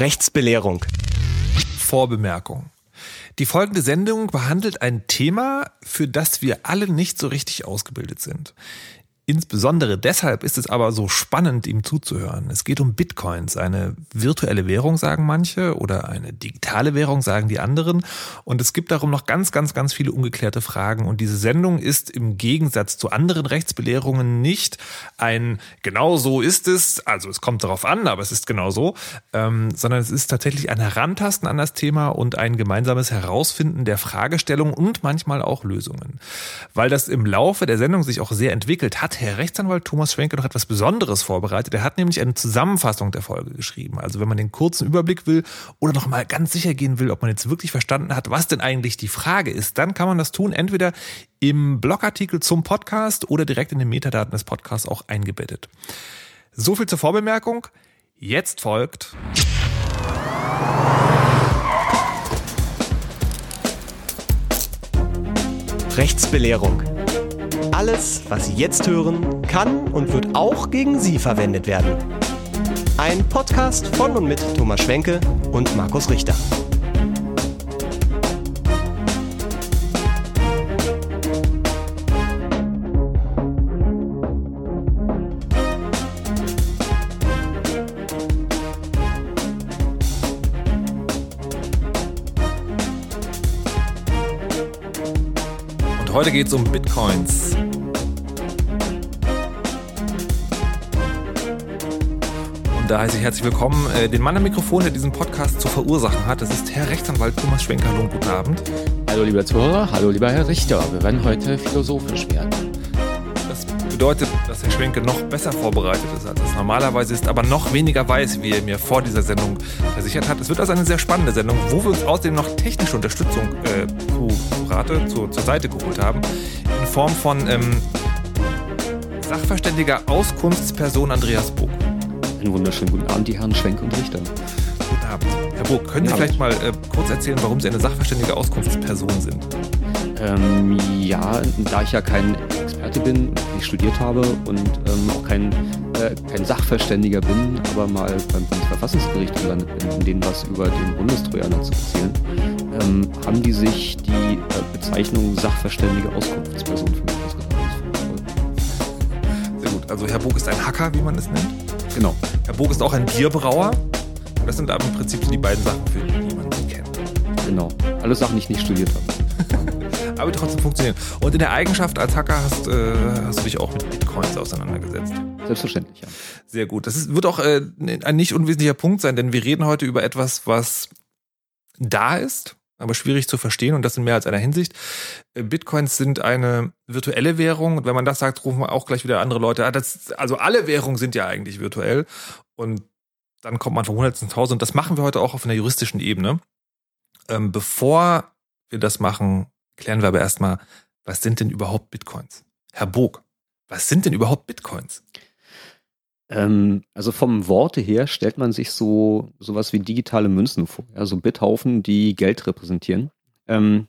Rechtsbelehrung. Vorbemerkung. Die folgende Sendung behandelt ein Thema, für das wir alle nicht so richtig ausgebildet sind. Insbesondere deshalb ist es aber so spannend, ihm zuzuhören. Es geht um Bitcoins, eine virtuelle Währung, sagen manche, oder eine digitale Währung, sagen die anderen. Und es gibt darum noch ganz, ganz, ganz viele ungeklärte Fragen. Und diese Sendung ist im Gegensatz zu anderen Rechtsbelehrungen nicht ein genau so ist es, also es kommt darauf an, aber es ist genau so, ähm, sondern es ist tatsächlich ein Herantasten an das Thema und ein gemeinsames Herausfinden der Fragestellung und manchmal auch Lösungen. Weil das im Laufe der Sendung sich auch sehr entwickelt hat, Herr Rechtsanwalt Thomas Schwenke noch etwas Besonderes vorbereitet. Er hat nämlich eine Zusammenfassung der Folge geschrieben. Also wenn man den kurzen Überblick will oder noch mal ganz sicher gehen will, ob man jetzt wirklich verstanden hat, was denn eigentlich die Frage ist, dann kann man das tun, entweder im Blogartikel zum Podcast oder direkt in den Metadaten des Podcasts auch eingebettet. So viel zur Vorbemerkung. Jetzt folgt. Rechtsbelehrung. Alles, was Sie jetzt hören, kann und wird auch gegen Sie verwendet werden. Ein Podcast von und mit Thomas Schwenke und Markus Richter. Und heute geht es um Bitcoins. Und da heiße ich herzlich willkommen. Äh, Den Mann am Mikrofon, der diesen Podcast zu verursachen hat, das ist Herr Rechtsanwalt Thomas Schwenker. Hallo, guten Abend. Hallo lieber Zuhörer, hallo lieber Herr Richter. Wir werden heute philosophisch werden. Das bedeutet, dass Herr Schwenke noch besser vorbereitet ist, als es normalerweise ist, aber noch weniger weiß, wie er mir vor dieser Sendung versichert hat. Es wird also eine sehr spannende Sendung, wo wir uns außerdem noch technische Unterstützung äh, zu Rate, zu, zur Seite geholt haben, in Form von ähm, Sachverständiger Auskunftsperson Andreas Bog. Einen wunderschönen guten Abend, die Herren Schwenk und Richter. Guten Abend. Herr Bog, können Sie vielleicht mal äh, kurz erzählen, warum Sie eine sachverständige Auskunftsperson sind? Ähm, ja, da ich ja kein Experte bin, nicht studiert habe und ähm, auch kein, äh, kein Sachverständiger bin, aber mal beim Bundesverfassungsgericht gelandet bin, um denen was über den Bundestrojaner zu erzählen, ähm, haben die sich die äh, Bezeichnung sachverständige Auskunftsperson für mich ausgedacht. Sehr gut. Also Herr Bog ist ein Hacker, wie man es nennt. Genau. Herr Bog ist auch ein Bierbrauer. Und das sind aber im Prinzip die beiden Sachen, für die man sie kennt. Genau. Alle Sachen, die ich nicht studiert habe. Aber trotzdem funktionieren. Und in der Eigenschaft als Hacker hast, äh, hast du dich auch mit Bitcoins auseinandergesetzt. Selbstverständlich, ja. Sehr gut. Das ist, wird auch äh, ein nicht unwesentlicher Punkt sein, denn wir reden heute über etwas, was da ist, aber schwierig zu verstehen und das in mehr als einer Hinsicht. Äh, Bitcoins sind eine virtuelle Währung und wenn man das sagt, rufen auch gleich wieder andere Leute. Ah, das, also alle Währungen sind ja eigentlich virtuell und dann kommt man vom Hundertsten und das machen wir heute auch auf einer juristischen Ebene. Ähm, bevor wir das machen, klären wir aber erstmal, was sind denn überhaupt Bitcoins? Herr Bog, was sind denn überhaupt Bitcoins? Ähm, also vom Worte her stellt man sich so sowas wie digitale Münzen vor, also Bithaufen, die Geld repräsentieren. Ähm,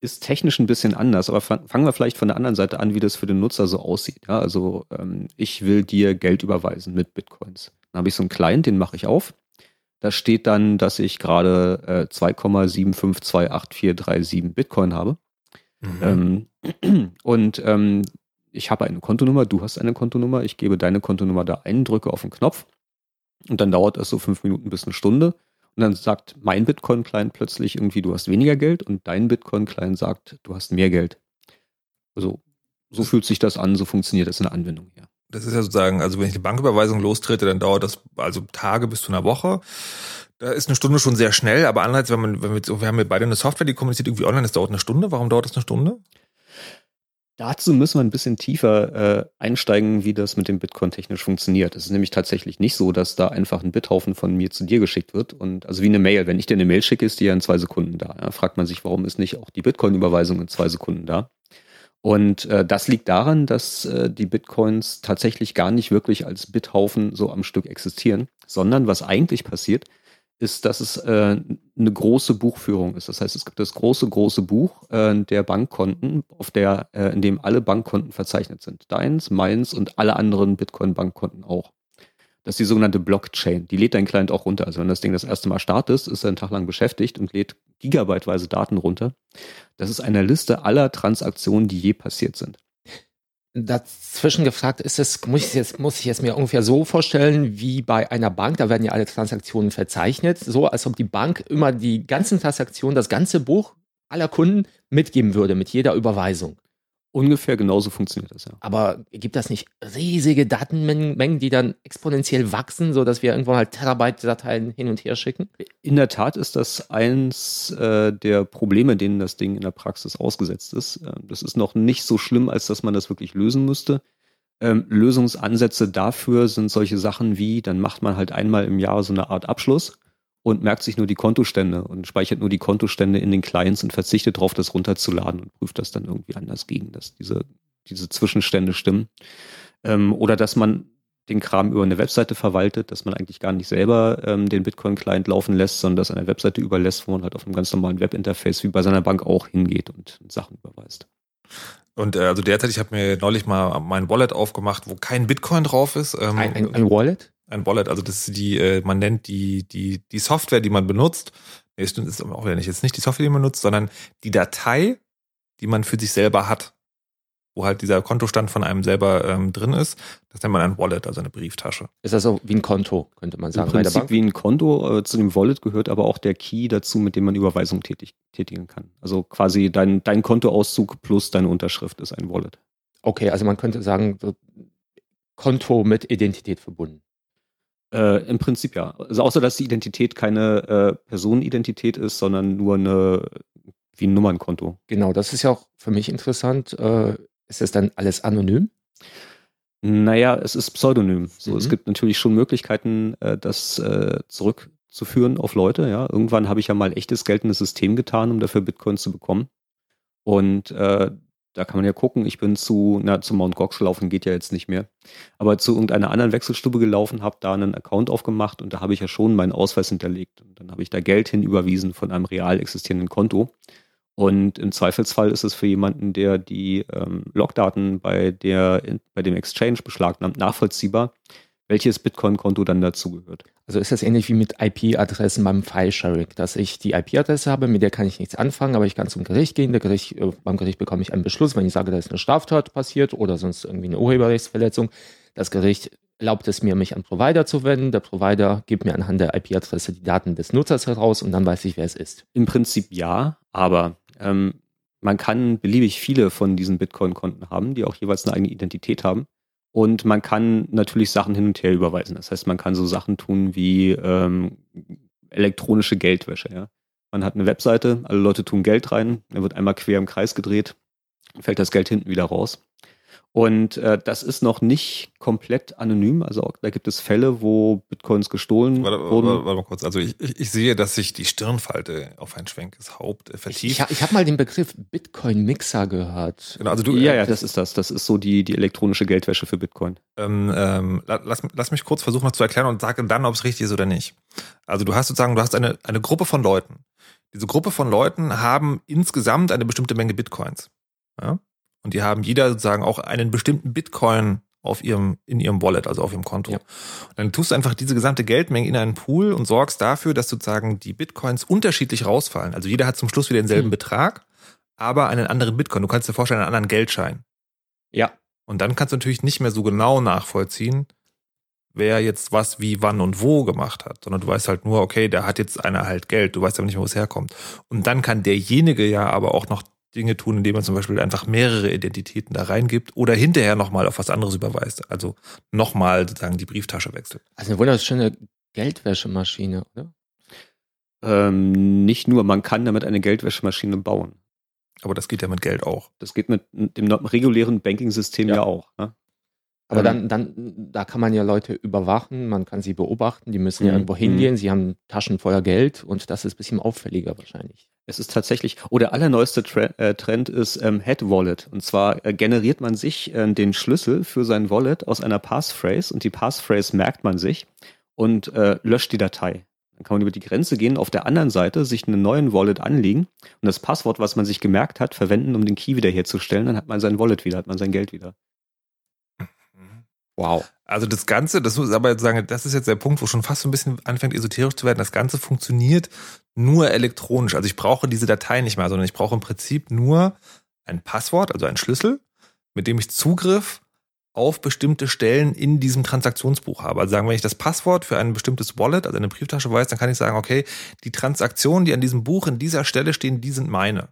ist technisch ein bisschen anders, aber fang- fangen wir vielleicht von der anderen Seite an, wie das für den Nutzer so aussieht. Ja, also ähm, ich will dir Geld überweisen mit Bitcoins. Dann habe ich so einen Client, den mache ich auf. Da steht dann, dass ich gerade äh, 2,7528437 Bitcoin habe. Mhm. Ähm, und ähm, ich habe eine Kontonummer, du hast eine Kontonummer, ich gebe deine Kontonummer da ein, drücke auf den Knopf und dann dauert es so fünf Minuten bis eine Stunde. Und dann sagt mein Bitcoin-Client plötzlich irgendwie, du hast weniger Geld und dein Bitcoin-Client sagt, du hast mehr Geld. Also so fühlt sich das an, so funktioniert das in der Anwendung her. Das ist ja sozusagen, also wenn ich die Banküberweisung lostrete, dann dauert das also Tage bis zu einer Woche. Da ist eine Stunde schon sehr schnell, aber andererseits, wenn man, wenn wir, wir haben ja beide eine Software, die kommuniziert irgendwie online, das dauert eine Stunde. Warum dauert das eine Stunde? Dazu müssen wir ein bisschen tiefer äh, einsteigen, wie das mit dem Bitcoin technisch funktioniert. Es ist nämlich tatsächlich nicht so, dass da einfach ein Bithaufen von mir zu dir geschickt wird. Und also wie eine Mail. Wenn ich dir eine Mail schicke, ist die ja in zwei Sekunden da. Ja, fragt man sich, warum ist nicht auch die Bitcoin-Überweisung in zwei Sekunden da? Und äh, das liegt daran, dass äh, die Bitcoins tatsächlich gar nicht wirklich als Bithaufen so am Stück existieren, sondern was eigentlich passiert, ist, dass es äh, eine große Buchführung ist. Das heißt, es gibt das große, große Buch äh, der Bankkonten, auf der, äh, in dem alle Bankkonten verzeichnet sind. Deins, meins und alle anderen Bitcoin-Bankkonten auch. Das ist die sogenannte Blockchain. Die lädt dein Client auch runter. Also wenn das Ding das erste Mal startet, ist er einen Tag lang beschäftigt und lädt gigabyteweise Daten runter. Das ist eine Liste aller Transaktionen, die je passiert sind. Dazwischen gefragt, ist es, muss ich jetzt, muss ich es mir ungefähr so vorstellen, wie bei einer Bank, da werden ja alle Transaktionen verzeichnet, so als ob die Bank immer die ganzen Transaktionen, das ganze Buch aller Kunden mitgeben würde mit jeder Überweisung. Ungefähr genauso funktioniert das, ja. Aber gibt das nicht riesige Datenmengen, die dann exponentiell wachsen, sodass wir irgendwann halt Terabyte-Dateien hin und her schicken? In der Tat ist das eins äh, der Probleme, denen das Ding in der Praxis ausgesetzt ist. Äh, das ist noch nicht so schlimm, als dass man das wirklich lösen müsste. Ähm, Lösungsansätze dafür sind solche Sachen wie, dann macht man halt einmal im Jahr so eine Art Abschluss und merkt sich nur die Kontostände und speichert nur die Kontostände in den Clients und verzichtet darauf, das runterzuladen und prüft das dann irgendwie anders gegen, dass diese, diese Zwischenstände stimmen. Ähm, oder dass man den Kram über eine Webseite verwaltet, dass man eigentlich gar nicht selber ähm, den Bitcoin-Client laufen lässt, sondern das eine Webseite überlässt, wo man halt auf einem ganz normalen Webinterface wie bei seiner Bank auch hingeht und Sachen überweist. Und äh, also derzeit, ich habe mir neulich mal mein Wallet aufgemacht, wo kein Bitcoin drauf ist. Ähm, ein, ein, ein Wallet? Ein Wallet, also das ist die, äh, man nennt die, die, die Software, die man benutzt. Nee, stimmt, ist auch wieder nicht jetzt nicht die Software, die man nutzt, sondern die Datei, die man für sich selber hat. Wo halt dieser Kontostand von einem selber ähm, drin ist. Das nennt man ein Wallet, also eine Brieftasche. Ist das so wie ein Konto, könnte man sagen. Im Prinzip wie ein Konto. Äh, zu dem Wallet gehört aber auch der Key dazu, mit dem man Überweisung tätig, tätigen kann. Also quasi dein, dein Kontoauszug plus deine Unterschrift ist ein Wallet. Okay, also man könnte sagen, so Konto mit Identität verbunden. Äh, Im Prinzip ja. Also außer dass die Identität keine äh, Personenidentität ist, sondern nur eine wie ein Nummernkonto. Genau, das ist ja auch für mich interessant. Äh, ist das dann alles anonym? Naja, es ist pseudonym. So, mhm. es gibt natürlich schon Möglichkeiten, äh, das äh, zurückzuführen auf Leute. Ja, irgendwann habe ich ja mal echtes Geld in das System getan, um dafür Bitcoin zu bekommen. Und äh, da kann man ja gucken, ich bin zu, na, zu Mount Gox gelaufen, geht ja jetzt nicht mehr. Aber zu irgendeiner anderen Wechselstube gelaufen, habe da einen Account aufgemacht und da habe ich ja schon meinen Ausweis hinterlegt. Und dann habe ich da Geld hinüberwiesen von einem real existierenden Konto. Und im Zweifelsfall ist es für jemanden, der die ähm, Logdaten bei, der, bei dem Exchange beschlagnahmt, nachvollziehbar, welches Bitcoin-Konto dann dazugehört. Also ist das ähnlich wie mit IP-Adressen beim File-Sharing, dass ich die IP-Adresse habe, mit der kann ich nichts anfangen, aber ich kann zum Gericht gehen. Der Gericht, äh, beim Gericht bekomme ich einen Beschluss, wenn ich sage, da ist eine Straftat passiert oder sonst irgendwie eine Urheberrechtsverletzung. Das Gericht erlaubt es mir, mich an Provider zu wenden. Der Provider gibt mir anhand der IP-Adresse die Daten des Nutzers heraus und dann weiß ich, wer es ist. Im Prinzip ja, aber ähm, man kann beliebig viele von diesen Bitcoin-Konten haben, die auch jeweils eine eigene Identität haben. Und man kann natürlich Sachen hin und her überweisen. Das heißt, man kann so Sachen tun wie ähm, elektronische Geldwäsche. Ja? Man hat eine Webseite, alle Leute tun Geld rein, dann wird einmal quer im Kreis gedreht, fällt das Geld hinten wieder raus. Und äh, das ist noch nicht komplett anonym. Also auch, da gibt es Fälle, wo Bitcoins gestohlen warte, wurden. Warte, warte mal kurz. Also ich, ich, sehe, dass sich die Stirnfalte auf ein schwenkes Haupt äh, vertieft. Ich, ich, habe mal den Begriff Bitcoin-Mixer gehört. Genau, also du, ja, äh, ja, das ist das. Das ist so die, die elektronische Geldwäsche für Bitcoin. Ähm, ähm, lass, lass mich kurz versuchen, das zu erklären und sage dann, ob es richtig ist oder nicht. Also du hast sozusagen, du hast eine, eine Gruppe von Leuten. Diese Gruppe von Leuten haben insgesamt eine bestimmte Menge Bitcoins. Ja? Und die haben jeder sozusagen auch einen bestimmten Bitcoin auf ihrem, in ihrem Wallet, also auf ihrem Konto. Ja. Und dann tust du einfach diese gesamte Geldmenge in einen Pool und sorgst dafür, dass sozusagen die Bitcoins unterschiedlich rausfallen. Also jeder hat zum Schluss wieder denselben mhm. Betrag, aber einen anderen Bitcoin. Du kannst dir vorstellen, einen anderen Geldschein. Ja. Und dann kannst du natürlich nicht mehr so genau nachvollziehen, wer jetzt was, wie, wann und wo gemacht hat, sondern du weißt halt nur, okay, der hat jetzt einer halt Geld, du weißt aber nicht mehr, wo es herkommt. Und dann kann derjenige ja aber auch noch Dinge tun, indem man zum Beispiel einfach mehrere Identitäten da reingibt oder hinterher nochmal auf was anderes überweist. Also nochmal sozusagen die Brieftasche wechselt. Also eine wunderschöne Geldwäschemaschine, oder? Ähm, nicht nur, man kann damit eine Geldwäschemaschine bauen. Aber das geht ja mit Geld auch. Das geht mit dem regulären Banking-System ja. ja. auch. Ne? Aber ähm, dann, dann, da kann man ja Leute überwachen, man kann sie beobachten, die müssen ja mhm, irgendwo hingehen, mhm. sie haben Taschen voller Geld und das ist ein bisschen auffälliger wahrscheinlich. Es ist tatsächlich, oh, der allerneueste äh, Trend ist ähm, Head Wallet. Und zwar äh, generiert man sich äh, den Schlüssel für sein Wallet aus einer Passphrase und die Passphrase merkt man sich und äh, löscht die Datei. Dann kann man über die Grenze gehen, auf der anderen Seite sich einen neuen Wallet anlegen und das Passwort, was man sich gemerkt hat, verwenden, um den Key wiederherzustellen. Dann hat man sein Wallet wieder, hat man sein Geld wieder. Wow. Also das Ganze, das muss aber sagen, das ist jetzt der Punkt, wo schon fast so ein bisschen anfängt esoterisch zu werden. Das Ganze funktioniert nur elektronisch. Also ich brauche diese Datei nicht mehr, sondern ich brauche im Prinzip nur ein Passwort, also einen Schlüssel, mit dem ich Zugriff auf bestimmte Stellen in diesem Transaktionsbuch habe. Also sagen, wenn ich das Passwort für ein bestimmtes Wallet, also eine Brieftasche weiß, dann kann ich sagen, okay, die Transaktionen, die an diesem Buch in dieser Stelle stehen, die sind meine.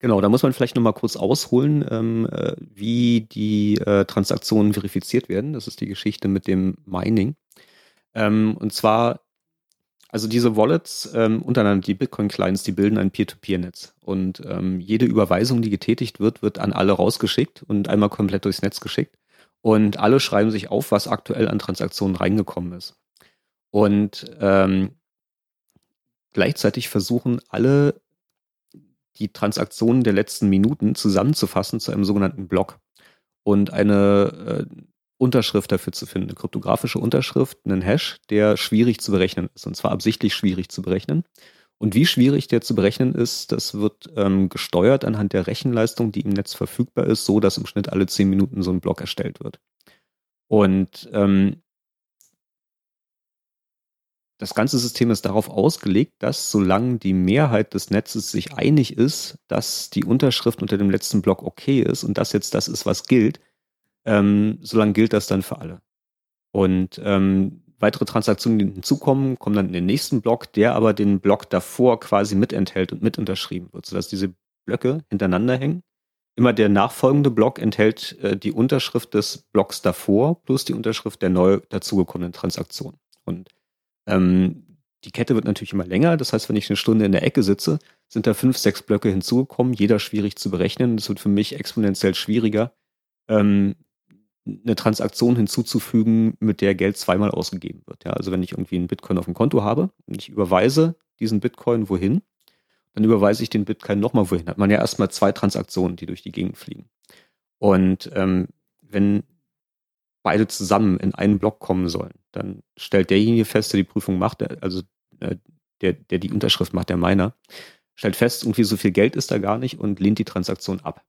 Genau, da muss man vielleicht nochmal kurz ausholen, ähm, äh, wie die äh, Transaktionen verifiziert werden. Das ist die Geschichte mit dem Mining. Ähm, und zwar, also diese Wallets ähm, untereinander, die Bitcoin-Clients, die bilden ein Peer-to-Peer-Netz. Und ähm, jede Überweisung, die getätigt wird, wird an alle rausgeschickt und einmal komplett durchs Netz geschickt. Und alle schreiben sich auf, was aktuell an Transaktionen reingekommen ist. Und ähm, gleichzeitig versuchen alle die Transaktionen der letzten Minuten zusammenzufassen zu einem sogenannten Block und eine äh, Unterschrift dafür zu finden, eine kryptografische Unterschrift, einen Hash, der schwierig zu berechnen ist, und zwar absichtlich schwierig zu berechnen. Und wie schwierig der zu berechnen ist, das wird ähm, gesteuert anhand der Rechenleistung, die im Netz verfügbar ist, so dass im Schnitt alle zehn Minuten so ein Block erstellt wird. Und ähm, das ganze System ist darauf ausgelegt, dass solange die Mehrheit des Netzes sich einig ist, dass die Unterschrift unter dem letzten Block okay ist und das jetzt das ist, was gilt, ähm, solange gilt das dann für alle. Und ähm, weitere Transaktionen, die hinzukommen, kommen dann in den nächsten Block, der aber den Block davor quasi mit enthält und mit unterschrieben wird, sodass diese Blöcke hintereinander hängen. Immer der nachfolgende Block enthält äh, die Unterschrift des Blocks davor plus die Unterschrift der neu dazugekommenen Transaktion. Und ähm, die Kette wird natürlich immer länger. Das heißt, wenn ich eine Stunde in der Ecke sitze, sind da fünf, sechs Blöcke hinzugekommen, jeder schwierig zu berechnen. Das wird für mich exponentiell schwieriger, ähm, eine Transaktion hinzuzufügen, mit der Geld zweimal ausgegeben wird. Ja, also wenn ich irgendwie einen Bitcoin auf dem Konto habe und ich überweise diesen Bitcoin wohin, dann überweise ich den Bitcoin nochmal wohin. Hat man ja erstmal zwei Transaktionen, die durch die Gegend fliegen. Und ähm, wenn beide zusammen in einen Block kommen sollen. Dann stellt derjenige fest, der die Prüfung macht, also äh, der, der die Unterschrift macht, der Miner, stellt fest, irgendwie so viel Geld ist da gar nicht und lehnt die Transaktion ab.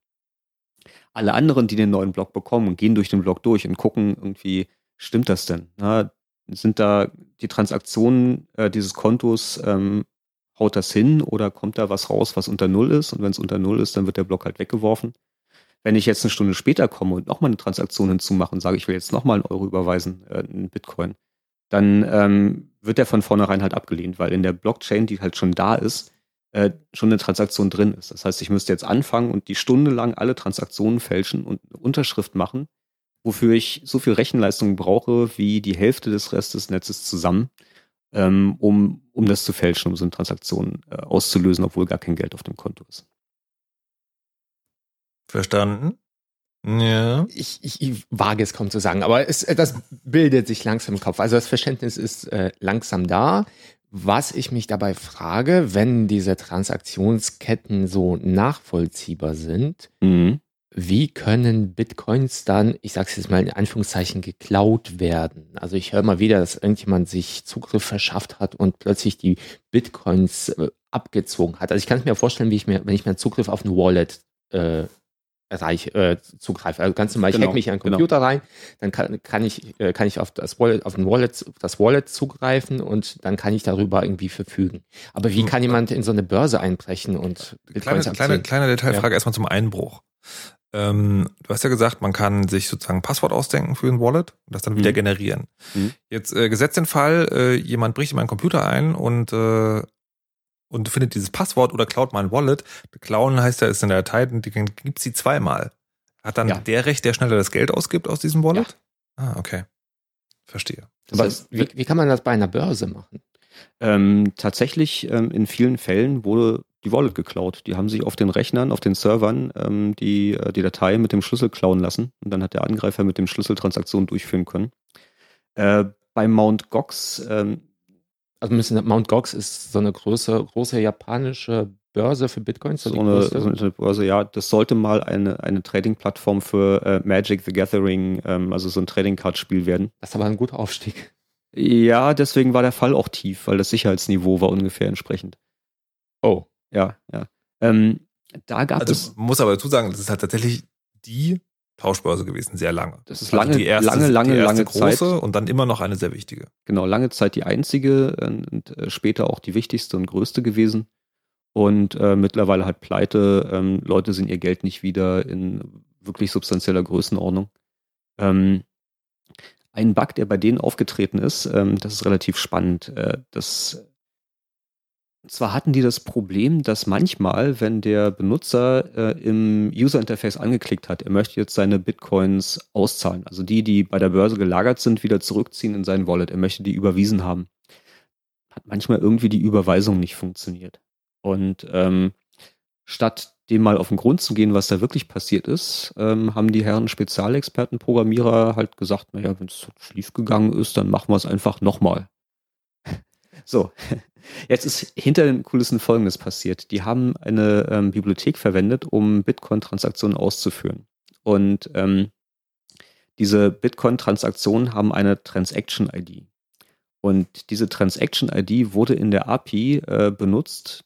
Alle anderen, die den neuen Block bekommen, gehen durch den Block durch und gucken irgendwie, stimmt das denn? Na, sind da die Transaktionen äh, dieses Kontos, ähm, haut das hin oder kommt da was raus, was unter Null ist? Und wenn es unter Null ist, dann wird der Block halt weggeworfen. Wenn ich jetzt eine Stunde später komme und nochmal eine Transaktion hinzumache und sage, ich will jetzt nochmal einen Euro überweisen, äh, einen Bitcoin, dann ähm, wird der von vornherein halt abgelehnt, weil in der Blockchain, die halt schon da ist, äh, schon eine Transaktion drin ist. Das heißt, ich müsste jetzt anfangen und die Stunde lang alle Transaktionen fälschen und eine Unterschrift machen, wofür ich so viel Rechenleistung brauche wie die Hälfte des Restes des Netzes zusammen, ähm, um, um das zu fälschen, um so eine Transaktion äh, auszulösen, obwohl gar kein Geld auf dem Konto ist. Verstanden? Ja. Ich, ich, ich wage es kaum zu sagen, aber es, das bildet sich langsam im Kopf. Also das Verständnis ist äh, langsam da. Was ich mich dabei frage, wenn diese Transaktionsketten so nachvollziehbar sind, mhm. wie können Bitcoins dann, ich sage es jetzt mal in Anführungszeichen, geklaut werden? Also ich höre mal wieder, dass irgendjemand sich Zugriff verschafft hat und plötzlich die Bitcoins äh, abgezogen hat. Also ich kann es mir vorstellen, wie ich mir, wenn ich mir Zugriff auf ein Wallet äh, reich, äh, zugreife. Also ganz normal, ich genau, hack mich an den genau. Computer genau. rein, dann kann, kann ich, äh, kann ich auf das Wallet, auf ein Wallet, das Wallet zugreifen und dann kann ich darüber irgendwie verfügen. Aber wie hm. kann jemand in so eine Börse einbrechen und kleine, kleine, kleine Detailfrage ja. erstmal zum Einbruch. Ähm, du hast ja gesagt, man kann sich sozusagen ein Passwort ausdenken für ein Wallet und das dann wieder mhm. generieren. Mhm. Jetzt äh, gesetzt den Fall, äh, jemand bricht in meinen Computer ein und äh, und findet dieses Passwort oder klaut mal ein Wallet. Klauen heißt ja, ist in der Datei, die gibt sie zweimal. Hat dann ja. der Recht, der schneller das Geld ausgibt aus diesem Wallet? Ja. Ah, okay. Verstehe. Das heißt, wie, wie, kann man das bei einer Börse machen? Ähm, tatsächlich, ähm, in vielen Fällen wurde die Wallet geklaut. Die haben sich auf den Rechnern, auf den Servern ähm, die, äh, die Datei mit dem Schlüssel klauen lassen. Und dann hat der Angreifer mit dem Schlüssel Transaktionen durchführen können. Äh, bei Mount Gox ähm, also müssen, Mount Gox ist so eine große, große japanische Börse für Bitcoins. So eine, so eine, Börse, ja. Das sollte mal eine, eine Trading-Plattform für äh, Magic the Gathering, ähm, also so ein Trading-Card-Spiel werden. Das ist aber ein guter Aufstieg. Ja, deswegen war der Fall auch tief, weil das Sicherheitsniveau war ungefähr entsprechend. Oh. Ja, ja. Ähm, da gab also, es. Muss aber dazu sagen, das ist halt tatsächlich die Tauschbörse gewesen, sehr lange. Das ist lange, also die erste, lange, lange, die lange große Zeit. und dann immer noch eine sehr wichtige. Genau, lange Zeit die einzige und äh, später auch die wichtigste und größte gewesen. Und äh, mittlerweile hat pleite. Ähm, Leute sind ihr Geld nicht wieder in wirklich substanzieller Größenordnung. Ähm, ein Bug, der bei denen aufgetreten ist, ähm, das ist relativ spannend. Äh, das, zwar hatten die das Problem, dass manchmal, wenn der Benutzer äh, im User Interface angeklickt hat, er möchte jetzt seine Bitcoins auszahlen, also die, die bei der Börse gelagert sind, wieder zurückziehen in sein Wallet, er möchte die überwiesen haben, hat manchmal irgendwie die Überweisung nicht funktioniert. Und ähm, statt dem mal auf den Grund zu gehen, was da wirklich passiert ist, ähm, haben die Herren Spezialexperten, Programmierer halt gesagt, naja, wenn es schief gegangen ist, dann machen wir es einfach nochmal. So, jetzt ist hinter den Kulissen Folgendes passiert. Die haben eine ähm, Bibliothek verwendet, um Bitcoin-Transaktionen auszuführen. Und ähm, diese Bitcoin-Transaktionen haben eine Transaction-ID. Und diese Transaction-ID wurde in der API äh, benutzt,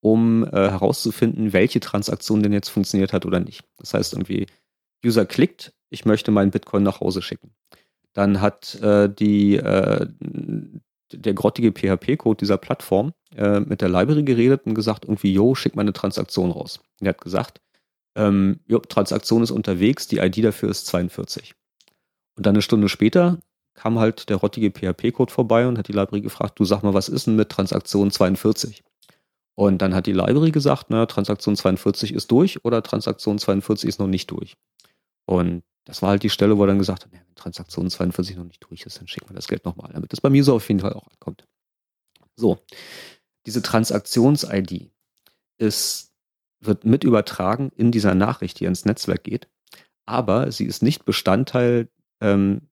um äh, herauszufinden, welche Transaktion denn jetzt funktioniert hat oder nicht. Das heißt irgendwie, User klickt, ich möchte meinen Bitcoin nach Hause schicken. Dann hat äh, die, äh, der grottige PHP-Code dieser Plattform äh, mit der Library geredet und gesagt, irgendwie, yo, schick meine Transaktion raus. Und er hat gesagt, ähm, jo, Transaktion ist unterwegs, die ID dafür ist 42. Und dann eine Stunde später kam halt der rottige PHP-Code vorbei und hat die Library gefragt, du sag mal, was ist denn mit Transaktion 42? Und dann hat die Library gesagt, ne, Transaktion 42 ist durch oder Transaktion 42 ist noch nicht durch. Und das war halt die Stelle, wo er dann gesagt hat, wenn Transaktion 42 noch nicht durch ist, dann schicken wir das Geld nochmal, damit das bei mir so auf jeden Fall auch ankommt. So, diese Transaktions-ID ist, wird mit übertragen in dieser Nachricht, die ins Netzwerk geht, aber sie ist nicht Bestandteil ähm,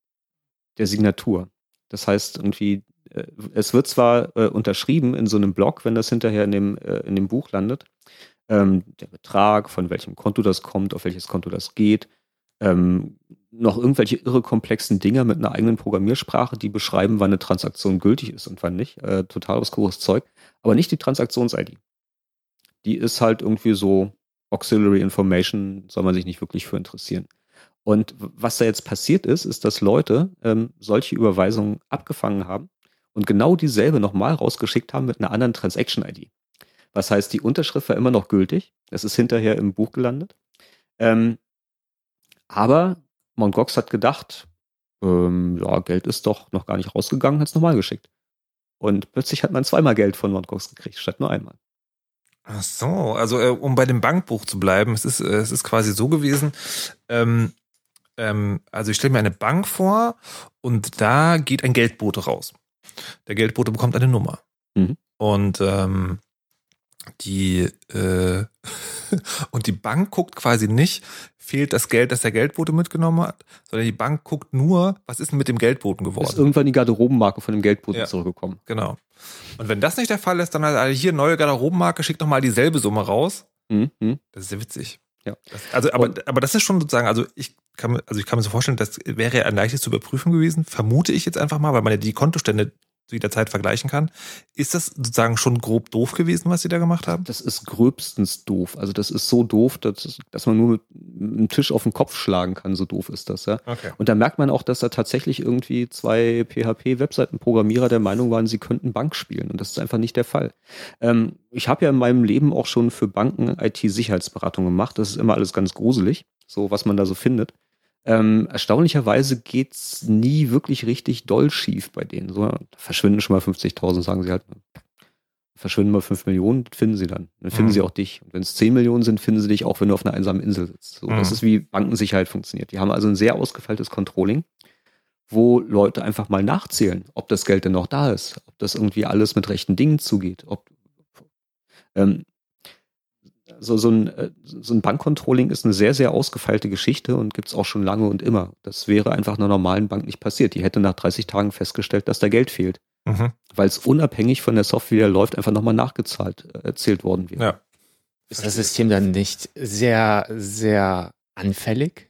der Signatur. Das heißt, irgendwie äh, es wird zwar äh, unterschrieben in so einem Blog, wenn das hinterher in dem, äh, in dem Buch landet, ähm, der Betrag, von welchem Konto das kommt, auf welches Konto das geht, ähm, noch irgendwelche irre komplexen Dinger mit einer eigenen Programmiersprache, die beschreiben, wann eine Transaktion gültig ist und wann nicht. Äh, total obskures Zeug. Aber nicht die Transaktions-ID. Die ist halt irgendwie so Auxiliary Information, soll man sich nicht wirklich für interessieren. Und was da jetzt passiert ist, ist, dass Leute ähm, solche Überweisungen abgefangen haben und genau dieselbe nochmal rausgeschickt haben mit einer anderen Transaction-ID. Was heißt, die Unterschrift war immer noch gültig. Es ist hinterher im Buch gelandet. Ähm, aber Mt. Gox hat gedacht, ähm, ja, Geld ist doch noch gar nicht rausgegangen, hat es nochmal geschickt. Und plötzlich hat man zweimal Geld von Mt. Gox gekriegt, statt nur einmal. Ach so, also äh, um bei dem Bankbuch zu bleiben, es ist, äh, es ist quasi so gewesen, ähm, ähm, also ich stelle mir eine Bank vor und da geht ein Geldbote raus. Der Geldbote bekommt eine Nummer. Mhm. Und ähm, die äh, und die Bank guckt quasi nicht, fehlt das Geld, das der Geldbote mitgenommen hat, sondern die Bank guckt nur, was ist denn mit dem Geldboten geworden. Ist irgendwann die Garderobenmarke von dem Geldboten ja, zurückgekommen. Genau. Und wenn das nicht der Fall ist, dann halt hier neue Garderobenmarke, schickt nochmal dieselbe Summe raus. Mhm. Das ist ja witzig. Ja. Das, also, aber, aber das ist schon sozusagen, also ich kann mir, also ich kann mir so vorstellen, das wäre ja ein leichtes zu überprüfen gewesen, vermute ich jetzt einfach mal, weil man ja die Kontostände zu jeder Zeit vergleichen kann. Ist das sozusagen schon grob doof gewesen, was sie da gemacht haben? Das ist gröbstens doof. Also das ist so doof, dass, dass man nur mit einem Tisch auf den Kopf schlagen kann. So doof ist das, ja. Okay. Und da merkt man auch, dass da tatsächlich irgendwie zwei PHP-Webseitenprogrammierer der Meinung waren, sie könnten Bank spielen. Und das ist einfach nicht der Fall. Ähm, ich habe ja in meinem Leben auch schon für Banken IT-Sicherheitsberatung gemacht. Das ist immer alles ganz gruselig, so was man da so findet. Ähm, erstaunlicherweise geht's nie wirklich richtig doll schief bei denen. So, verschwinden schon mal 50.000, sagen sie halt. Verschwinden mal 5 Millionen, finden sie dann. Dann finden mhm. sie auch dich. Und wenn es 10 Millionen sind, finden sie dich auch, wenn du auf einer einsamen Insel sitzt. So, mhm. Das ist wie Bankensicherheit funktioniert. Die haben also ein sehr ausgefeiltes Controlling, wo Leute einfach mal nachzählen, ob das Geld denn noch da ist, ob das irgendwie alles mit rechten Dingen zugeht, ob ähm, so, so, ein, äh, so ein Bankcontrolling ist eine sehr, sehr ausgefeilte Geschichte und gibt es auch schon lange und immer. Das wäre einfach einer normalen Bank nicht passiert. Die hätte nach 30 Tagen festgestellt, dass da Geld fehlt. Mhm. Weil es unabhängig von der Software, läuft, einfach nochmal nachgezahlt, äh, erzählt worden wäre. Ja. Ist das System dann nicht sehr, sehr anfällig?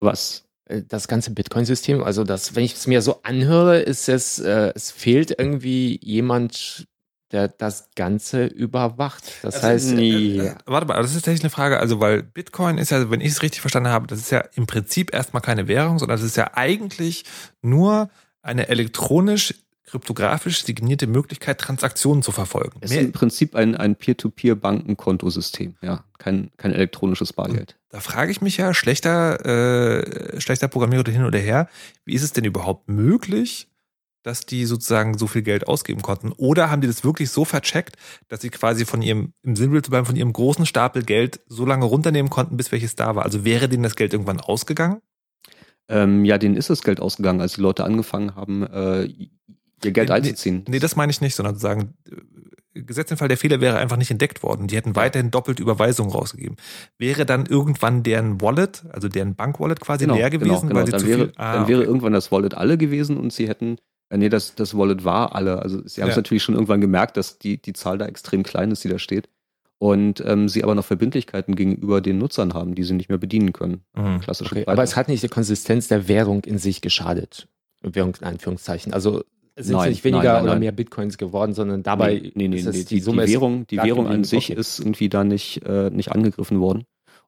Was? Äh, das ganze Bitcoin-System, also das, wenn ich es mir so anhöre, ist es, äh, es fehlt irgendwie jemand der das Ganze überwacht. Das Also, heißt, äh, äh, äh, warte mal, das ist tatsächlich eine Frage. Also, weil Bitcoin ist ja, wenn ich es richtig verstanden habe, das ist ja im Prinzip erstmal keine Währung, sondern es ist ja eigentlich nur eine elektronisch kryptografisch signierte Möglichkeit, Transaktionen zu verfolgen. Es ist Mehr, im Prinzip ein, ein Peer-to-Peer-Bankenkontosystem, ja. Kein, kein elektronisches Bargeld. da frage ich mich ja, schlechter, äh, schlechter Programmierer hin oder her, wie ist es denn überhaupt möglich, dass die sozusagen so viel Geld ausgeben konnten? Oder haben die das wirklich so vercheckt, dass sie quasi von ihrem, im Sinnbild zu bleiben, von ihrem großen Stapel Geld so lange runternehmen konnten, bis welches da war? Also wäre denen das Geld irgendwann ausgegangen? Ähm, ja, denen ist das Geld ausgegangen, als die Leute angefangen haben, äh, ihr Geld Nee, einzuziehen. Nee, das meine ich nicht, sondern zu sagen, äh, gesetzt im Fall der Fehler wäre einfach nicht entdeckt worden. Die hätten weiterhin doppelt Überweisungen rausgegeben. Wäre dann irgendwann deren Wallet, also deren Bankwallet quasi leer gewesen, weil sie dann zu wäre, viel. Ah, dann wäre okay. irgendwann das Wallet alle gewesen und sie hätten, äh, nee, das, das Wallet war alle. Also sie haben es Ja. natürlich schon irgendwann gemerkt, dass die, die Zahl da extrem klein ist, die da steht. Und ähm, sie aber noch Verbindlichkeiten gegenüber den Nutzern haben, die sie nicht mehr bedienen können. Mhm. Klassische okay, aber es hat nicht die Konsistenz der Währung in sich geschadet. Währung in Anführungszeichen. Also es sind Nein, nicht weniger nein, nein, oder mehr Bitcoins geworden, sondern dabei nee, nee, nee, ist nee, die, die, Summe die ist Währung, die Währung an sich okay. ist irgendwie da nicht, äh, nicht angegriffen worden.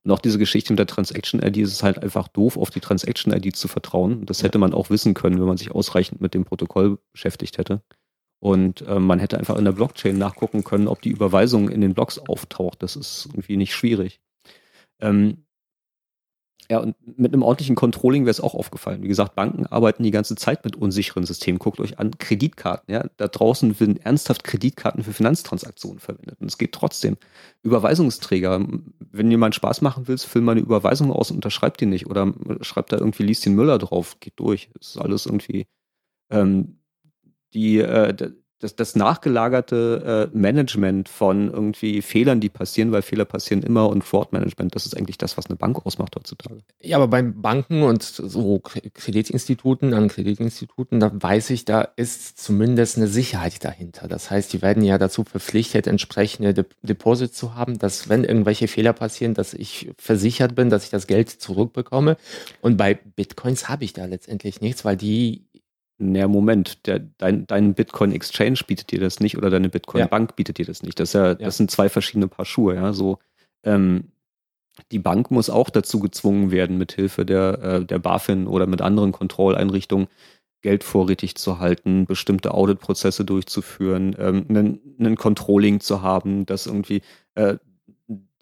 Und auch diese Geschichte mit der Transaction-ID ist es halt einfach doof, auf die Transaction-ID zu vertrauen. Das hätte man auch wissen können, wenn man sich ausreichend mit dem Protokoll beschäftigt hätte. Und äh, man hätte einfach in der Blockchain nachgucken können, ob die Überweisung in den Blocks auftaucht. Das ist irgendwie nicht schwierig. Ähm, ja, und mit einem ordentlichen Controlling wäre es auch aufgefallen. Wie gesagt, Banken arbeiten die ganze Zeit mit unsicheren Systemen. Guckt euch an, Kreditkarten. Ja, da draußen werden ernsthaft Kreditkarten für Finanztransaktionen verwendet. Und es geht trotzdem. Überweisungsträger. Wenn jemand Spaß machen willst, füll mal eine Überweisung aus und unterschreibt die nicht. Oder schreibt da irgendwie Lieschen Müller drauf. Geht durch. Das ist alles irgendwie ähm, die, äh, das, das nachgelagerte äh, Management von irgendwie Fehlern, die passieren, weil Fehler passieren immer und Fraud-Management, das ist eigentlich das, was eine Bank ausmacht heutzutage. Ja, aber beim Banken und so Kreditinstituten, an Kreditinstituten, da weiß ich, da ist zumindest eine Sicherheit dahinter. Das heißt, die werden ja dazu verpflichtet, entsprechende De Deposits zu haben, dass wenn irgendwelche Fehler passieren, dass ich versichert bin, dass ich das Geld zurückbekomme. Und bei Bitcoins habe ich da letztendlich nichts, weil die Naja, Moment, der, dein, dein Bitcoin Exchange bietet dir das nicht oder deine Bitcoin Ja. Bank bietet dir das nicht. Das, ist ja, das sind zwei verschiedene Paar Schuhe, ja. So, ähm, die Bank muss auch dazu gezwungen werden, mit Hilfe der, äh, der BaFin oder mit anderen Kontrolleinrichtungen Geld vorrätig zu halten, bestimmte Auditprozesse durchzuführen, ähm, einen, einen Controlling zu haben, dass irgendwie äh,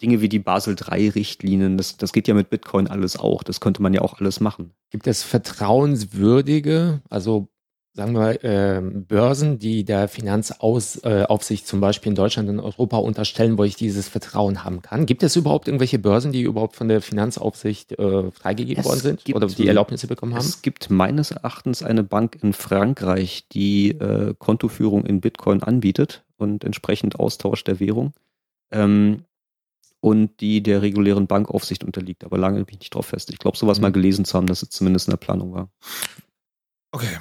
Dinge wie die Basel III-Richtlinien, das, das geht ja mit Bitcoin alles auch. Das könnte man ja auch alles machen. Gibt es vertrauenswürdige, also sagen wir ähm, Börsen, die der Finanzaufsicht äh, zum Beispiel in Deutschland und Europa unterstellen, wo ich dieses Vertrauen haben kann? Gibt es überhaupt irgendwelche Börsen, die überhaupt von der Finanzaufsicht äh, freigegeben Es worden sind gibt- oder die Erlaubnisse bekommen haben? Es gibt meines Erachtens eine Bank in Frankreich, die äh, Kontoführung in Bitcoin anbietet und entsprechend Austausch der Währung. Ähm, und die der regulären Bankaufsicht unterliegt, aber lange bin ich nicht drauf fest. Ich glaube, sowas Mhm. mal gelesen zu haben, dass es zumindest in der Planung war. Okay.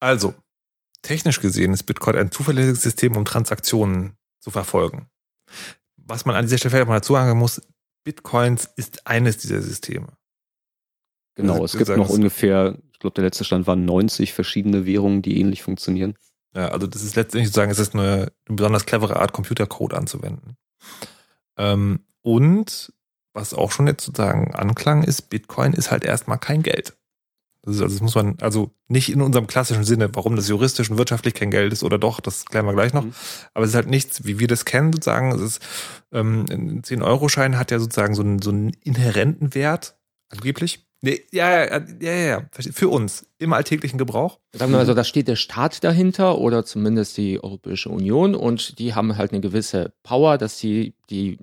Also, technisch gesehen ist Bitcoin ein zuverlässiges System, um Transaktionen zu verfolgen. Was man an dieser Stelle vielleicht mal dazu sagen muss, Bitcoins ist eines dieser Systeme. Genau, Also, es gibt sagen, noch ungefähr, ich glaube, der letzte Stand waren 90 verschiedene Währungen, die ähnlich funktionieren. Ja, also das ist letztendlich sozusagen, es ist eine, eine besonders clevere Art, Computercode anzuwenden. Ähm, und was auch schon jetzt sozusagen anklang, ist, Bitcoin ist halt erstmal kein Geld. Das, ist, also das muss man, also nicht in unserem klassischen Sinne, warum das juristisch und wirtschaftlich kein Geld ist oder doch, das klären wir gleich noch. Mhm. Aber es ist halt nichts, wie wir das kennen, sozusagen. Es ist, ähm, ein 10-Euro-Schein hat ja sozusagen so einen, so einen inhärenten Wert, angeblich. Nee, ja, ja, ja, ja, für uns im alltäglichen Gebrauch. Sagen wir also, da steht der Staat dahinter oder zumindest die Europäische Union und die haben halt eine gewisse Power, dass sie die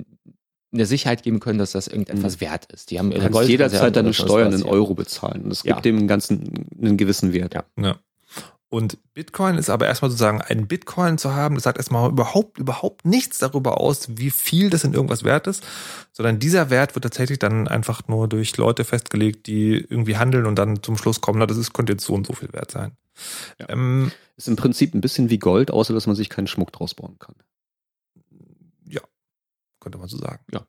eine Sicherheit geben können, dass das irgendetwas wert ist. Die haben Du ihre kannst jederzeit deine Steuern in ja. Euro bezahlen. Und es Ja. gibt dem Ganzen einen gewissen Wert. Ja. Ja. Und Bitcoin ist aber erstmal sozusagen ein Bitcoin zu haben, das sagt erstmal überhaupt, überhaupt nichts darüber aus, wie viel das in irgendwas wert ist, sondern dieser Wert wird tatsächlich dann einfach nur durch Leute festgelegt, die irgendwie handeln und dann zum Schluss kommen, na, das ist, könnte jetzt so und so viel wert sein. Ja. Ähm, Ist im Prinzip ein bisschen wie Gold, außer dass man sich keinen Schmuck draus bauen kann. Könnte man so sagen. Ja.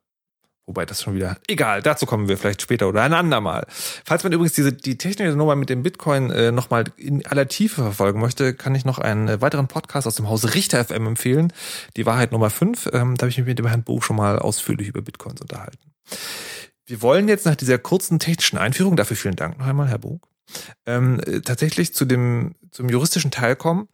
Wobei das schon wieder, egal, dazu kommen wir vielleicht später oder ein andermal. Falls man übrigens diese, die technische Nummer mit dem Bitcoin äh, nochmal in aller Tiefe verfolgen möchte, kann ich noch einen äh, weiteren Podcast aus dem Hause Richter FM empfehlen. Die Wahrheit Nummer 5. Ähm, da habe ich mich mit dem Herrn Buch schon mal ausführlich über Bitcoins unterhalten. Wir wollen jetzt nach dieser kurzen technischen Einführung, dafür vielen Dank noch einmal, Herr Bug, ähm, äh, tatsächlich zu dem, zum juristischen Teil kommen.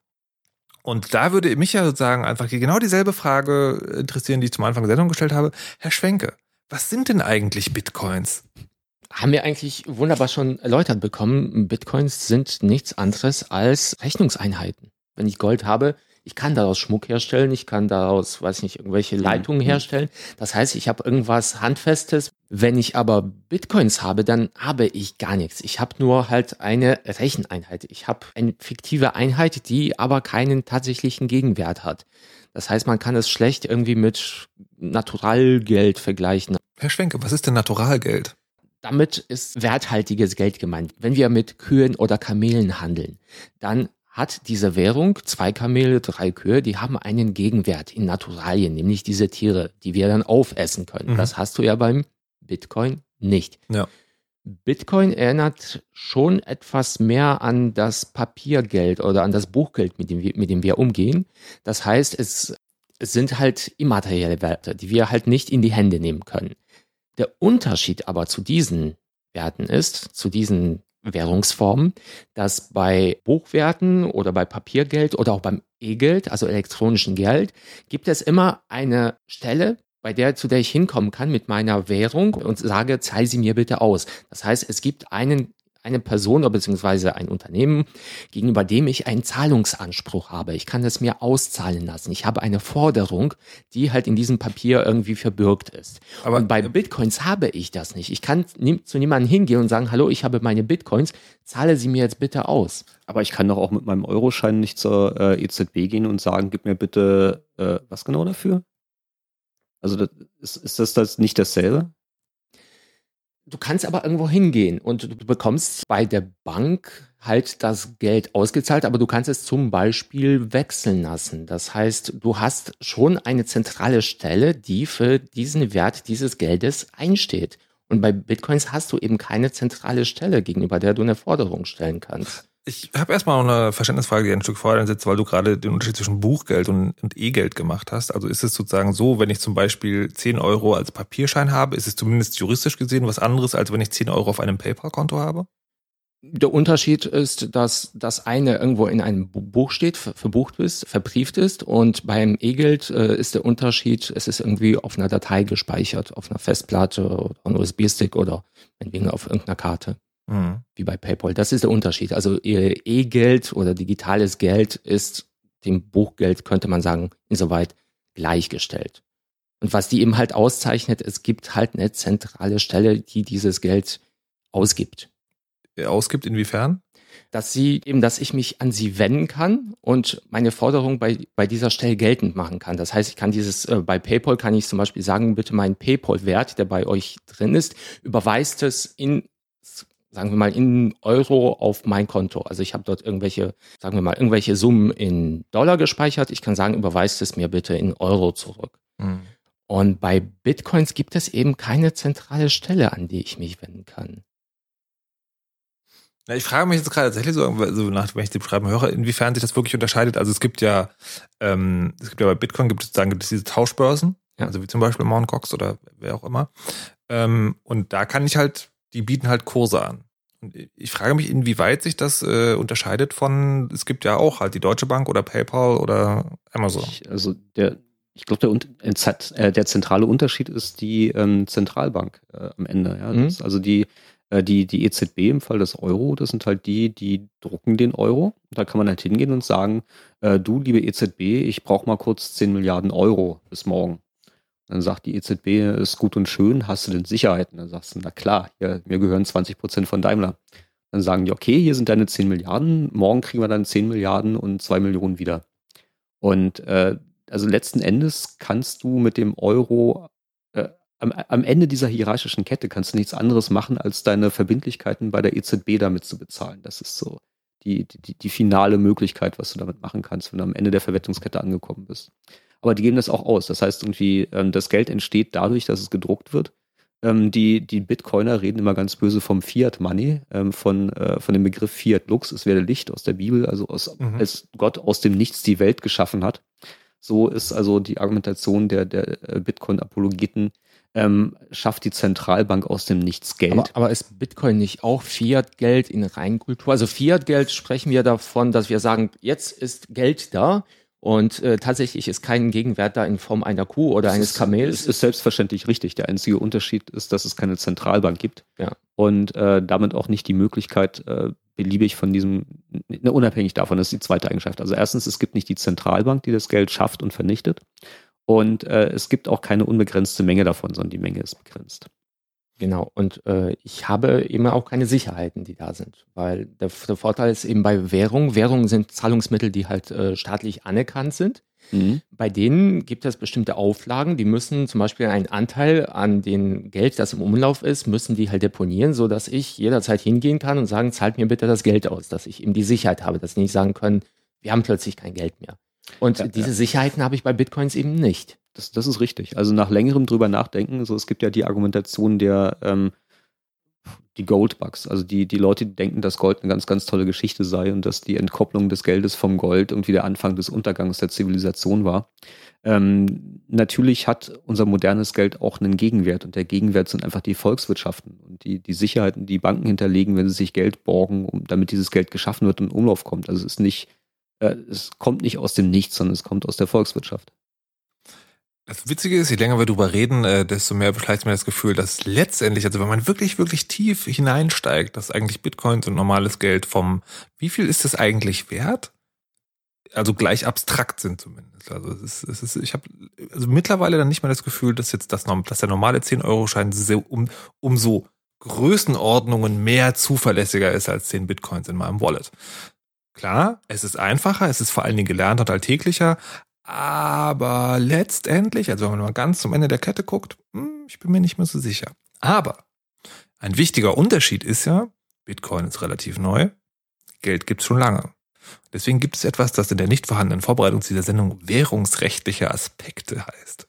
Und da würde mich ja sozusagen einfach genau dieselbe Frage interessieren, die ich zum Anfang der Sendung gestellt habe. Herr Schwenke, was sind denn eigentlich Bitcoins? Haben wir eigentlich wunderbar schon erläutert bekommen. Bitcoins sind nichts anderes als Rechnungseinheiten. Wenn ich Gold habe, ich kann daraus Schmuck herstellen, ich kann daraus, weiß nicht, irgendwelche mhm. Leitungen herstellen. Das heißt, ich habe irgendwas Handfestes. Wenn ich aber Bitcoins habe, dann habe ich gar nichts. Ich habe nur halt eine Recheneinheit. Ich habe eine fiktive Einheit, die aber keinen tatsächlichen Gegenwert hat. Das heißt, man kann es schlecht irgendwie mit Naturalgeld vergleichen. Herr Schwenke, was ist denn Naturalgeld? Damit ist werthaltiges Geld gemeint. Wenn wir mit Kühen oder Kamelen handeln, dann hat diese Währung, zwei Kamele, drei Kühe, die haben einen Gegenwert in Naturalien, nämlich diese Tiere, die wir dann aufessen können. Mhm. Das hast du ja beim Bitcoin nicht. Ja. Bitcoin erinnert schon etwas mehr an das Papiergeld oder an das Buchgeld, mit dem wir, mit dem wir umgehen. Das heißt, es, es sind halt immaterielle Werte, die wir halt nicht in die Hände nehmen können. Der Unterschied aber zu diesen Werten ist, zu diesen Währungsformen, dass bei Buchwerten oder bei Papiergeld oder auch beim E-Geld, also elektronischen Geld, gibt es immer eine Stelle, bei der, zu der ich hinkommen kann mit meiner Währung und sage, zahl sie mir bitte aus. Das heißt, es gibt einen eine Person oder beziehungsweise ein Unternehmen, gegenüber dem ich einen Zahlungsanspruch habe. Ich kann es mir auszahlen lassen. Ich habe eine Forderung, die halt in diesem Papier irgendwie verbürgt ist. Aber und bei Bitcoins habe ich das nicht. Ich kann zu niemandem hingehen und sagen, hallo, ich habe meine Bitcoins, zahle sie mir jetzt bitte aus. Aber ich kann doch auch mit meinem Euroschein nicht zur äh, EZB gehen und sagen, gib mir bitte äh, was genau dafür? Also das, ist, ist das, das nicht dasselbe? Du kannst aber irgendwo hingehen und du bekommst bei der Bank halt das Geld ausgezahlt, aber du kannst es zum Beispiel wechseln lassen. Das heißt, du hast schon eine zentrale Stelle, die für diesen Wert dieses Geldes einsteht. Und bei Bitcoins hast du eben keine zentrale Stelle, gegenüber der du eine Forderung stellen kannst. Ich habe erstmal noch eine Verständnisfrage, die ein Stück vorher setzt, weil du gerade den Unterschied zwischen Buchgeld und, und E-Geld gemacht hast. Also ist es sozusagen so, wenn ich zum Beispiel 10 Euro als Papierschein habe, ist es zumindest juristisch gesehen was anderes, als wenn ich 10 Euro auf einem PayPal-Konto habe? Der Unterschied ist, dass das eine irgendwo in einem Buch steht, verbucht ist, verbrieft ist und beim E-Geld äh, ist der Unterschied, es ist irgendwie auf einer Datei gespeichert, auf einer Festplatte oder einem USB-Stick oder meinetwegen auf irgendeiner Karte. Mhm. Wie bei PayPal. Das ist der Unterschied. Also E-Geld oder digitales Geld ist dem Buchgeld, könnte man sagen, insoweit gleichgestellt. Und was die eben halt auszeichnet, es gibt halt eine zentrale Stelle, die dieses Geld ausgibt. Ausgibt inwiefern? Dass sie eben, dass ich mich an sie wenden kann und meine Forderung bei, bei dieser Stelle geltend machen kann. Das heißt, ich kann dieses, äh, bei PayPal kann ich zum Beispiel sagen, bitte meinen PayPal-Wert, der bei euch drin ist, überweist es in sagen wir mal, in Euro auf mein Konto. Also ich habe dort irgendwelche, sagen wir mal, irgendwelche Summen in Dollar gespeichert. Ich kann sagen, überweist es mir bitte in Euro zurück. Mhm. Und bei Bitcoins gibt es eben keine zentrale Stelle, an die ich mich wenden kann. Ja, ich frage mich jetzt gerade tatsächlich so, so nach, wenn ich die Beschreibung höre, inwiefern sich das wirklich unterscheidet. Also es gibt ja, ähm, es gibt ja bei Bitcoin gibt es, dann gibt es diese Tauschbörsen, ja. also wie zum Beispiel Mt. Gox oder wer auch immer. Ähm, und da kann ich halt die bieten halt Kurse an. Und ich frage mich, inwieweit sich das äh, unterscheidet von, es gibt ja auch halt die Deutsche Bank oder PayPal oder Amazon. Ich, also der, ich glaube, der, äh, der zentrale Unterschied ist die ähm, Zentralbank äh, am Ende. Ja? Mhm. also die, äh, die, die EZB im Fall des Euro, das sind halt die, die drucken den Euro. Da kann man halt hingehen und sagen, äh, du, liebe EZB, ich brauche mal kurz 10 Milliarden Euro bis morgen. Dann sagt die EZB, ist gut und schön, hast du denn Sicherheiten? Dann sagst du, na klar, hier, mir gehören 20 Prozent von Daimler. Dann sagen die, okay, hier sind deine 10 Milliarden, morgen kriegen wir dann 10 Milliarden und 2 Millionen wieder. Und äh, also letzten Endes kannst du mit dem Euro äh, am, am, Ende dieser hierarchischen Kette kannst du nichts anderes machen, als deine Verbindlichkeiten bei der EZB damit zu bezahlen. Das ist so die, die, die finale Möglichkeit, was du damit machen kannst, wenn du am Ende der Verwertungskette angekommen bist aber die geben das auch aus. Das heißt irgendwie, ähm, das Geld entsteht dadurch, dass es gedruckt wird. Ähm, die, die Bitcoiner reden immer ganz böse vom Fiat Money, ähm, von, äh, von dem Begriff Fiat Lux. Es werde Licht aus der Bibel, also aus, mhm. als Gott aus dem Nichts die Welt geschaffen hat. So ist also die Argumentation der, der äh, Bitcoin-Apologeten, ähm, schafft die Zentralbank aus dem Nichts Geld. Aber, aber ist Bitcoin nicht auch Fiat-Geld in Reinkultur? Also Fiat-Geld sprechen wir davon, dass wir sagen, jetzt ist Geld da und äh, tatsächlich ist kein Gegenwert da in Form einer Kuh oder eines Kamels. Es ist selbstverständlich richtig. Der einzige Unterschied ist, dass es keine Zentralbank gibt ja. und äh, damit auch nicht die Möglichkeit, äh, beliebig von diesem, ne, unabhängig davon, das ist die zweite Eigenschaft. Also erstens, es gibt nicht die Zentralbank, die das Geld schafft und vernichtet. Und äh, es gibt auch keine unbegrenzte Menge davon, sondern die Menge ist begrenzt. Genau, und äh, ich habe eben auch keine Sicherheiten, die da sind, weil der, der Vorteil ist eben bei Währung, Währungen sind Zahlungsmittel, die halt äh, staatlich anerkannt sind. Mhm. Bei denen gibt es bestimmte Auflagen, die müssen zum Beispiel einen Anteil an dem Geld, das im Umlauf ist, müssen die halt deponieren, so dass ich jederzeit hingehen kann und sagen, zahlt mir bitte das Geld aus, dass ich eben die Sicherheit habe, dass sie nicht sagen können, wir haben plötzlich kein Geld mehr. Und ja, diese ja. Sicherheiten habe ich bei Bitcoins eben nicht. Das, das ist richtig. Also nach längerem drüber nachdenken, so es gibt ja die Argumentation der ähm, die Goldbugs, also die, die Leute, die denken, dass Gold eine ganz, ganz tolle Geschichte sei und dass die Entkopplung des Geldes vom Gold irgendwie der Anfang des Untergangs der Zivilisation war. Ähm, natürlich hat unser modernes Geld auch einen Gegenwert und der Gegenwert sind einfach die Volkswirtschaften und die, die Sicherheiten, die Banken hinterlegen, wenn sie sich Geld borgen, um, damit dieses Geld geschaffen wird und Umlauf kommt. Also es ist nicht, äh, es kommt nicht aus dem Nichts, sondern es kommt aus der Volkswirtschaft. Das Witzige ist, je länger wir darüber reden, äh, desto mehr beschleicht mir das Gefühl, dass letztendlich, also wenn man wirklich, wirklich tief hineinsteigt, dass eigentlich Bitcoins und normales Geld vom, wie viel ist das eigentlich wert? Also gleich abstrakt sind zumindest. Also es ist, es ist ich habe also mittlerweile dann nicht mehr das Gefühl, dass jetzt das, dass der normale 10-Euro-Schein um, umso Größenordnungen mehr zuverlässiger ist als 10 Bitcoins in meinem Wallet. Klar, es ist einfacher, es ist vor allen Dingen gelernt und alltäglicher, aber letztendlich, also wenn man mal ganz zum Ende der Kette guckt, hm, ich bin mir nicht mehr so sicher. Aber ein wichtiger Unterschied ist ja, Bitcoin ist relativ neu, Geld gibt's schon lange. Deswegen gibt es etwas, das in der nicht vorhandenen Vorbereitung dieser Sendung währungsrechtliche Aspekte heißt.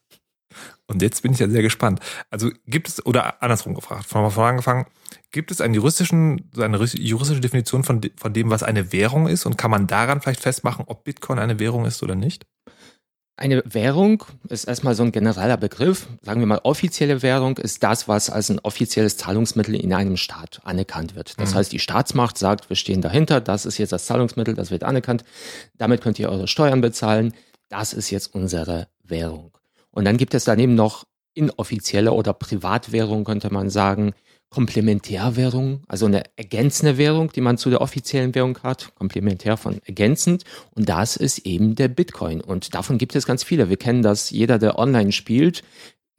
Und jetzt bin ich ja sehr gespannt. Also gibt es, oder andersrum gefragt, von vorne angefangen, gibt es einen juristischen, eine juristische Definition von, von dem, was eine Währung ist? Und kann man daran vielleicht festmachen, ob Bitcoin eine Währung ist oder nicht? Eine Währung ist erstmal so ein genereller Begriff. Sagen wir mal, offizielle Währung ist das, was als ein offizielles Zahlungsmittel in einem Staat anerkannt wird. Das mhm. heißt, die Staatsmacht sagt, wir stehen dahinter, das ist jetzt das Zahlungsmittel, das wird anerkannt. Damit könnt ihr eure Steuern bezahlen. Das ist jetzt unsere Währung. Und dann gibt es daneben noch inoffizielle oder Privatwährung, könnte man sagen, Komplementärwährung, also eine ergänzende Währung, die man zu der offiziellen Währung hat, komplementär von ergänzend. Und das ist eben der Bitcoin. Und davon gibt es ganz viele. Wir kennen das, jeder, der online spielt,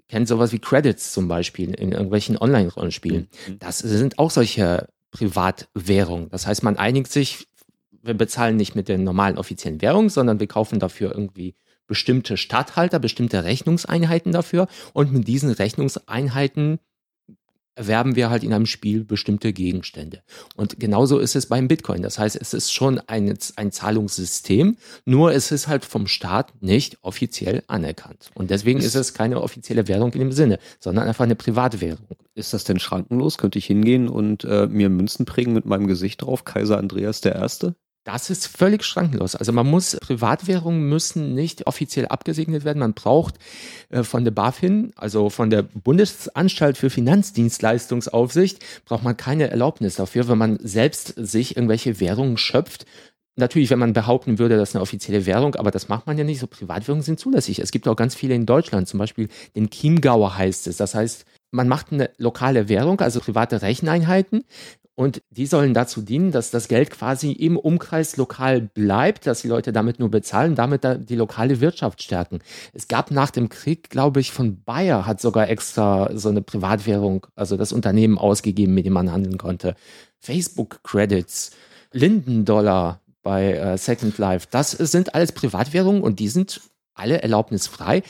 kennt sowas wie Credits zum Beispiel in irgendwelchen Online-Rollenspielen. Mhm. Das sind auch solche Privatwährungen. Das heißt, man einigt sich, wir bezahlen nicht mit der normalen offiziellen Währung, sondern wir kaufen dafür irgendwie bestimmte Stadthalter, bestimmte Rechnungseinheiten dafür. Und mit diesen Rechnungseinheiten erwerben wir halt in einem Spiel bestimmte Gegenstände. Und genauso ist es beim Bitcoin. Das heißt, es ist schon ein, ein Zahlungssystem, nur es ist halt vom Staat nicht offiziell anerkannt. Und deswegen ist, ist es keine offizielle Währung in dem Sinne, sondern einfach eine Privatwährung. Ist das denn schrankenlos? Könnte ich hingehen und äh, mir Münzen prägen mit meinem Gesicht drauf? Kaiser Andreas der Erste? Das ist völlig schrankenlos. Also man muss, Privatwährungen müssen nicht offiziell abgesegnet werden. Man braucht äh, von der BaFin, also von der Bundesanstalt für Finanzdienstleistungsaufsicht, braucht man keine Erlaubnis dafür, wenn man selbst sich irgendwelche Währungen schöpft. Natürlich, wenn man behaupten würde, das ist eine offizielle Währung, aber das macht man ja nicht. So Privatwährungen sind zulässig. Es gibt auch ganz viele in Deutschland, zum Beispiel den Chiemgauer heißt es. Das heißt, man macht eine lokale Währung, also private Recheneinheiten, und die sollen dazu dienen, dass das Geld quasi im Umkreis lokal bleibt, dass die Leute damit nur bezahlen, damit die lokale Wirtschaft stärken. Es gab nach dem Krieg, glaube ich, von Bayer hat sogar extra so eine Privatwährung, also das Unternehmen ausgegeben, mit dem man handeln konnte. Facebook Credits, Linden-Dollar bei äh, Second Life, das sind alles Privatwährungen und die sind alle erlaubnisfrei,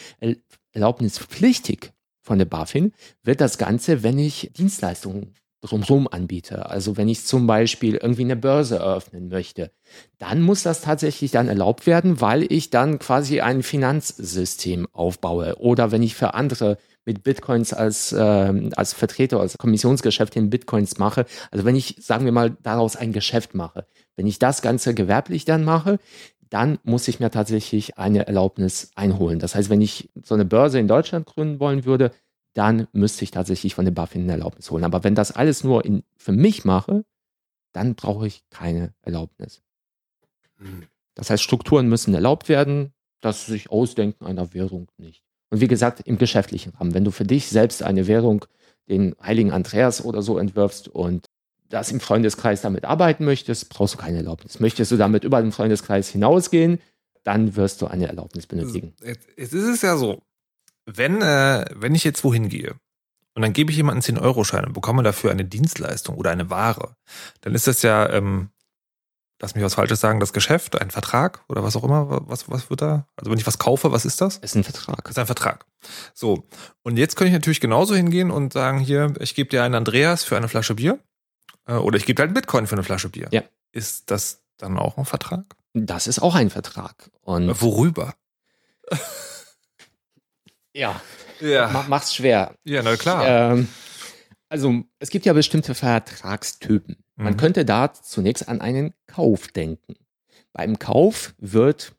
erlaubnispflichtig von der BaFin wird das Ganze, wenn ich Dienstleistungen drumherum anbiete. Also wenn ich zum Beispiel irgendwie eine Börse eröffnen möchte, dann muss das tatsächlich dann erlaubt werden, weil ich dann quasi ein Finanzsystem aufbaue. Oder wenn ich für andere mit Bitcoins als, ähm, als Vertreter, als Kommissionsgeschäft in Bitcoins mache, also wenn ich, sagen wir mal, daraus ein Geschäft mache, wenn ich das Ganze gewerblich dann mache, dann muss ich mir tatsächlich eine Erlaubnis einholen. Das heißt, wenn ich so eine Börse in Deutschland gründen wollen würde, dann müsste ich tatsächlich von der BaFin eine Erlaubnis holen. Aber wenn das alles nur in, für mich mache, dann brauche ich keine Erlaubnis. Hm. Das heißt, Strukturen müssen erlaubt werden, das sich ausdenken einer Währung nicht. Und wie gesagt, im geschäftlichen Rahmen. Wenn du für dich selbst eine Währung, den heiligen Andreas oder so entwirfst und das im Freundeskreis damit arbeiten möchtest, brauchst du keine Erlaubnis. Möchtest du damit über den Freundeskreis hinausgehen, dann wirst du eine Erlaubnis benötigen. Jetzt, jetzt ist es ja so, wenn, äh, wenn ich jetzt wohin gehe und dann gebe ich jemanden 10-Euro-Schein und bekomme dafür eine Dienstleistung oder eine Ware, dann ist das ja, ähm, lass mich was Falsches sagen, das Geschäft, ein Vertrag oder was auch immer, was, was wird da? Also wenn ich was kaufe, was ist das? Es ist ein Vertrag. Ist ein Vertrag. So. Und jetzt könnte ich natürlich genauso hingehen und sagen, hier, ich gebe dir einen Andreas für eine Flasche Bier äh, oder ich gebe dir einen Bitcoin für eine Flasche Bier. Ja. Ist das dann auch ein Vertrag? Das ist auch ein Vertrag. Und Worüber? Ja. Ja. Mach's schwer. Ja, na klar. Ähm, also es gibt ja bestimmte Vertragstypen. Man mhm. könnte da zunächst an einen Kauf denken. Beim Kauf wird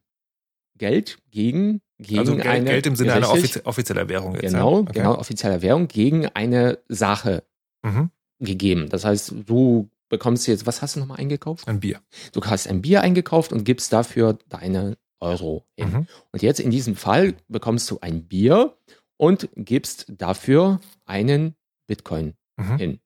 Geld gegen, gegen also Geld, eine Geld im Sinne einer offizie offizieller Währung. Jetzt, genau, ja? okay. genau offizieller Währung gegen eine Sache mhm. gegeben. Das heißt, du bekommst jetzt, was hast du nochmal eingekauft? Ein Bier. Du hast ein Bier eingekauft und gibst dafür deine Euro hin. Mhm. Und jetzt in diesem Fall bekommst du ein Bier und gibst dafür einen Bitcoin mhm. hin.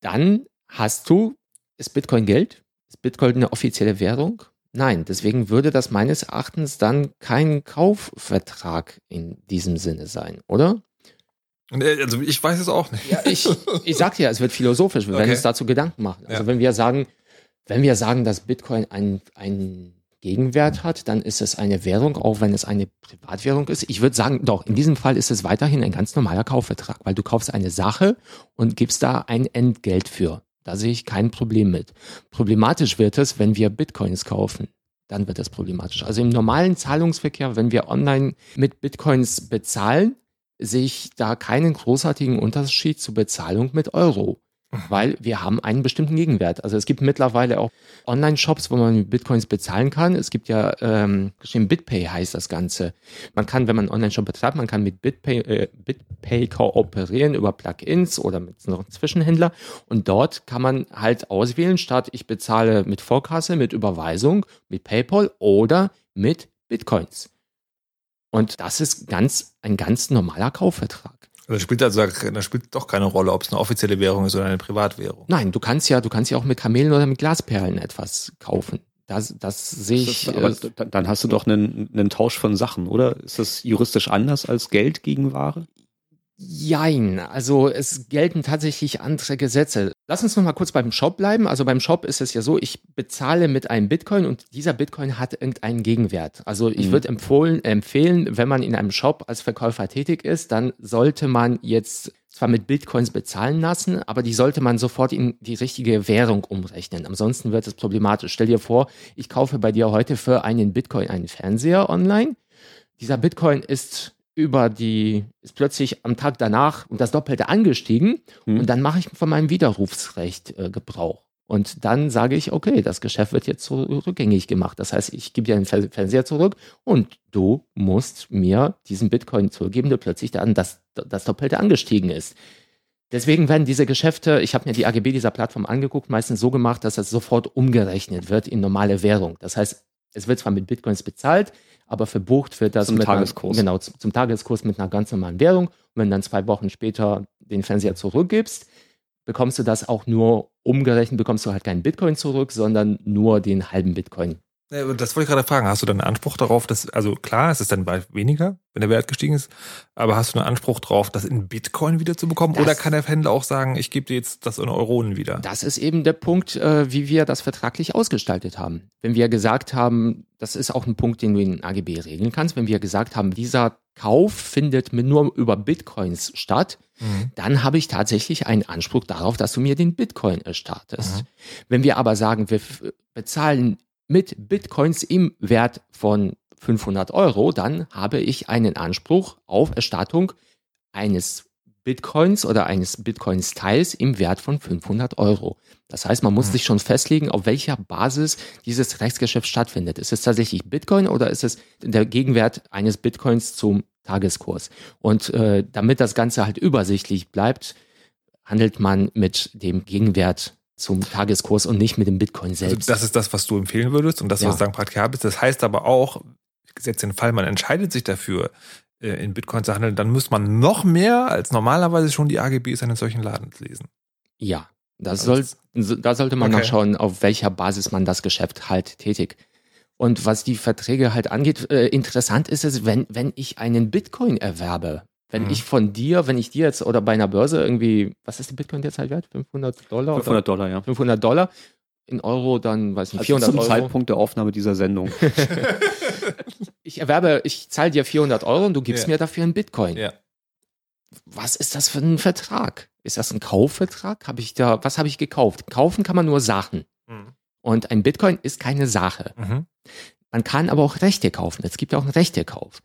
Dann hast du, ist Bitcoin Geld? Ist Bitcoin eine offizielle Währung? Nein, deswegen würde das meines Erachtens dann kein Kaufvertrag in diesem Sinne sein, oder? Also ich weiß es auch nicht. Ja, ich, ich sag dir, es wird philosophisch, wir okay. werden uns dazu Gedanken machen. Also ja. wenn wir sagen, wenn wir sagen, dass Bitcoin ein, ein Gegenwert hat, dann ist es eine Währung, auch wenn es eine Privatwährung ist. Ich würde sagen, doch, in diesem Fall ist es weiterhin ein ganz normaler Kaufvertrag, weil du kaufst eine Sache und gibst da ein Entgelt für. Da sehe ich kein Problem mit. Problematisch wird es, wenn wir Bitcoins kaufen. Dann wird es problematisch. Also im normalen Zahlungsverkehr, wenn wir online mit Bitcoins bezahlen, sehe ich da keinen großartigen Unterschied zur Bezahlung mit Euro weil wir haben einen bestimmten Gegenwert. Also es gibt mittlerweile auch Online-Shops, wo man mit Bitcoins bezahlen kann. Es gibt ja, ähm, BitPay heißt das Ganze. Man kann, wenn man einen Online-Shop betreibt, man kann mit BitPay, äh, BitPay kooperieren über Plugins oder mit noch einem Zwischenhändler. Und dort kann man halt auswählen, statt ich bezahle mit Vorkasse, mit Überweisung, mit PayPal oder mit Bitcoins. Und das ist ganz, ein ganz normaler Kaufvertrag. Das spielt also, das spielt doch keine Rolle, ob es eine offizielle Währung ist oder eine Privatwährung. Nein, du kannst ja, du kannst ja auch mit Kamelen oder mit Glasperlen etwas kaufen. Das, das sehe ich. Das, aber äh, dann hast du doch einen, einen Tausch von Sachen, oder? Ist das juristisch anders als Geld gegen Ware? Jein, also es gelten tatsächlich andere Gesetze. Lass uns noch mal kurz beim Shop bleiben. Also beim Shop ist es ja so, ich bezahle mit einem Bitcoin und dieser Bitcoin hat irgendeinen Gegenwert. Also ich mhm. würde empfohlen, empfehlen, wenn man in einem Shop als Verkäufer tätig ist, dann sollte man jetzt zwar mit Bitcoins bezahlen lassen, aber die sollte man sofort in die richtige Währung umrechnen. Ansonsten wird es problematisch. Stell dir vor, ich kaufe bei dir heute für einen Bitcoin einen Fernseher online. Dieser Bitcoin ist über die, ist plötzlich am Tag danach um das Doppelte angestiegen mhm. und dann mache ich von meinem Widerrufsrecht äh, Gebrauch. Und dann sage ich, okay, das Geschäft wird jetzt so rückgängig gemacht. Das heißt, ich gebe dir den Fernseher zurück und du musst mir diesen Bitcoin zurückgeben, der plötzlich dann das, das Doppelte angestiegen ist. Deswegen werden diese Geschäfte, ich habe mir die AGB dieser Plattform angeguckt, meistens so gemacht, dass das sofort umgerechnet wird in normale Währung. Das heißt, es wird zwar mit Bitcoins bezahlt, aber verbucht wird das zum Tageskurs. Einer, genau, zum, zum, Tageskurs mit einer ganz normalen Währung. Und wenn du dann zwei Wochen später den Fernseher zurückgibst, bekommst du das auch nur umgerechnet, bekommst du halt keinen Bitcoin zurück, sondern nur den halben Bitcoin das wollte ich gerade fragen. Hast du dann einen Anspruch darauf, dass, also klar, es ist dann bald weniger, wenn der Wert gestiegen ist, aber hast du einen Anspruch darauf, das in Bitcoin wieder zu bekommen? Das, Oder kann der Händler auch sagen, ich gebe dir jetzt das in Euronen wieder? Das ist eben der Punkt, äh, wie wir das vertraglich ausgestaltet haben. Wenn wir gesagt haben, das ist auch ein Punkt, den du in AGB regeln kannst, wenn wir gesagt haben, dieser Kauf findet nur über Bitcoins statt, mhm. dann habe ich tatsächlich einen Anspruch darauf, dass du mir den Bitcoin erstattest. Mhm. Wenn wir aber sagen, wir bezahlen mit Bitcoins im Wert von 500 Euro, dann habe ich einen Anspruch auf Erstattung eines Bitcoins oder eines Bitcoins-Teils im Wert von 500 Euro. Das heißt, man muss Mhm. sich schon festlegen, auf welcher Basis dieses Rechtsgeschäft stattfindet. Ist es tatsächlich Bitcoin oder ist es der Gegenwert eines Bitcoins zum Tageskurs? Und äh, damit das Ganze halt übersichtlich bleibt, handelt man mit dem Gegenwert zum Tageskurs und nicht mit dem Bitcoin Also selbst. das ist das, was du empfehlen würdest und das, Ja. was dann praktikabel ist. Das heißt aber auch, gesetzt den Fall, man entscheidet sich dafür, äh, in Bitcoin zu handeln, dann muss man noch mehr als normalerweise schon die AGBs eines solchen Ladens lesen. Ja, das Also soll, da sollte man Okay. schauen, auf welcher Basis man das Geschäft halt tätigt. Und was die Verträge halt angeht, äh, interessant ist es, wenn, wenn ich einen Bitcoin erwerbe, wenn Mhm. ich von dir, wenn ich dir jetzt oder bei einer Börse irgendwie, was ist der Bitcoin derzeit wert? 500 Dollar? 500 Dollar, ja. Oder 500 Dollar. In Euro dann, weiß nicht, Also 400 zum Euro. Zeitpunkt der Aufnahme dieser Sendung. Ich erwerbe, ich zahle dir 400 Euro und du gibst Ja. mir dafür einen Bitcoin. Ja. Was ist das für ein Vertrag? Ist das ein Kaufvertrag? Habe ich da, was habe ich gekauft? Kaufen kann man nur Sachen. Und ein Bitcoin ist keine Sache. Mhm. Man kann aber auch Rechte kaufen. Es gibt ja auch einen Rechtekauf.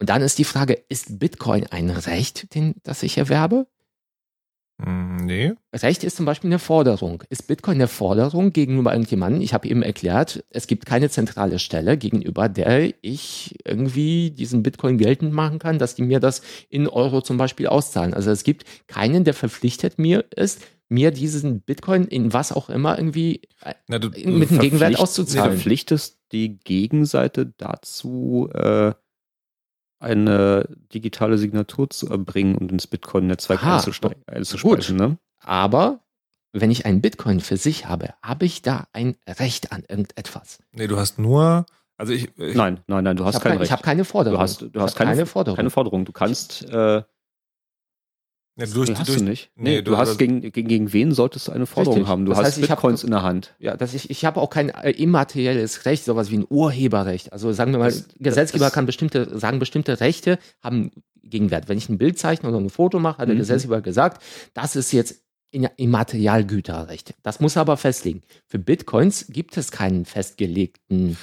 Und dann ist die Frage, ist Bitcoin ein Recht, den, das ich erwerbe? Mm, Nee. Recht ist zum Beispiel eine Forderung. Ist Bitcoin eine Forderung gegenüber irgendjemandem? Ich habe eben erklärt, es gibt keine zentrale Stelle, gegenüber der ich irgendwie diesen Bitcoin geltend machen kann, dass die mir das in Euro zum Beispiel auszahlen. Also es gibt keinen, der verpflichtet mir ist, mir diesen Bitcoin in was auch immer irgendwie äh, Na, du, in- mit dem Gegenwert auszuzahlen. verpflichtest die Gegenseite dazu, äh, eine digitale Signatur zu erbringen und ins Bitcoin-Netzwerk gut. einzuspeisen. Ne? Aber wenn ich einen Bitcoin für sich habe, habe ich da ein Recht an irgendetwas. nee, du hast nur, also ich, ich Nein, nein, nein, du Ich hast habe kein kein, ich Recht. hab keine Forderung. Du hast, du Ich hast keine, keine Forderung. keine Forderung. Du kannst, äh, ja, durch, nee, hast durch, du nicht. nee, Nee, du- du hast also- gegen, gegen, gegen wen solltest du eine Forderung Richtig. haben? Du Das hast heißt, ich hab- Bitcoins in der Hand. Ja, dass ich, ich habe auch kein äh, immaterielles Recht, sowas wie ein Urheberrecht. Also sagen wir mal, Das- Gesetzgeber das- kann bestimmte, sagen bestimmte Rechte haben Gegenwert. Wenn ich ein Bild zeichne oder ein Foto mache, hat der Mhm. Gesetzgeber gesagt, das ist jetzt Immaterialgüterrecht. Das muss er aber festlegen. Für Bitcoins gibt es keinen festgelegten.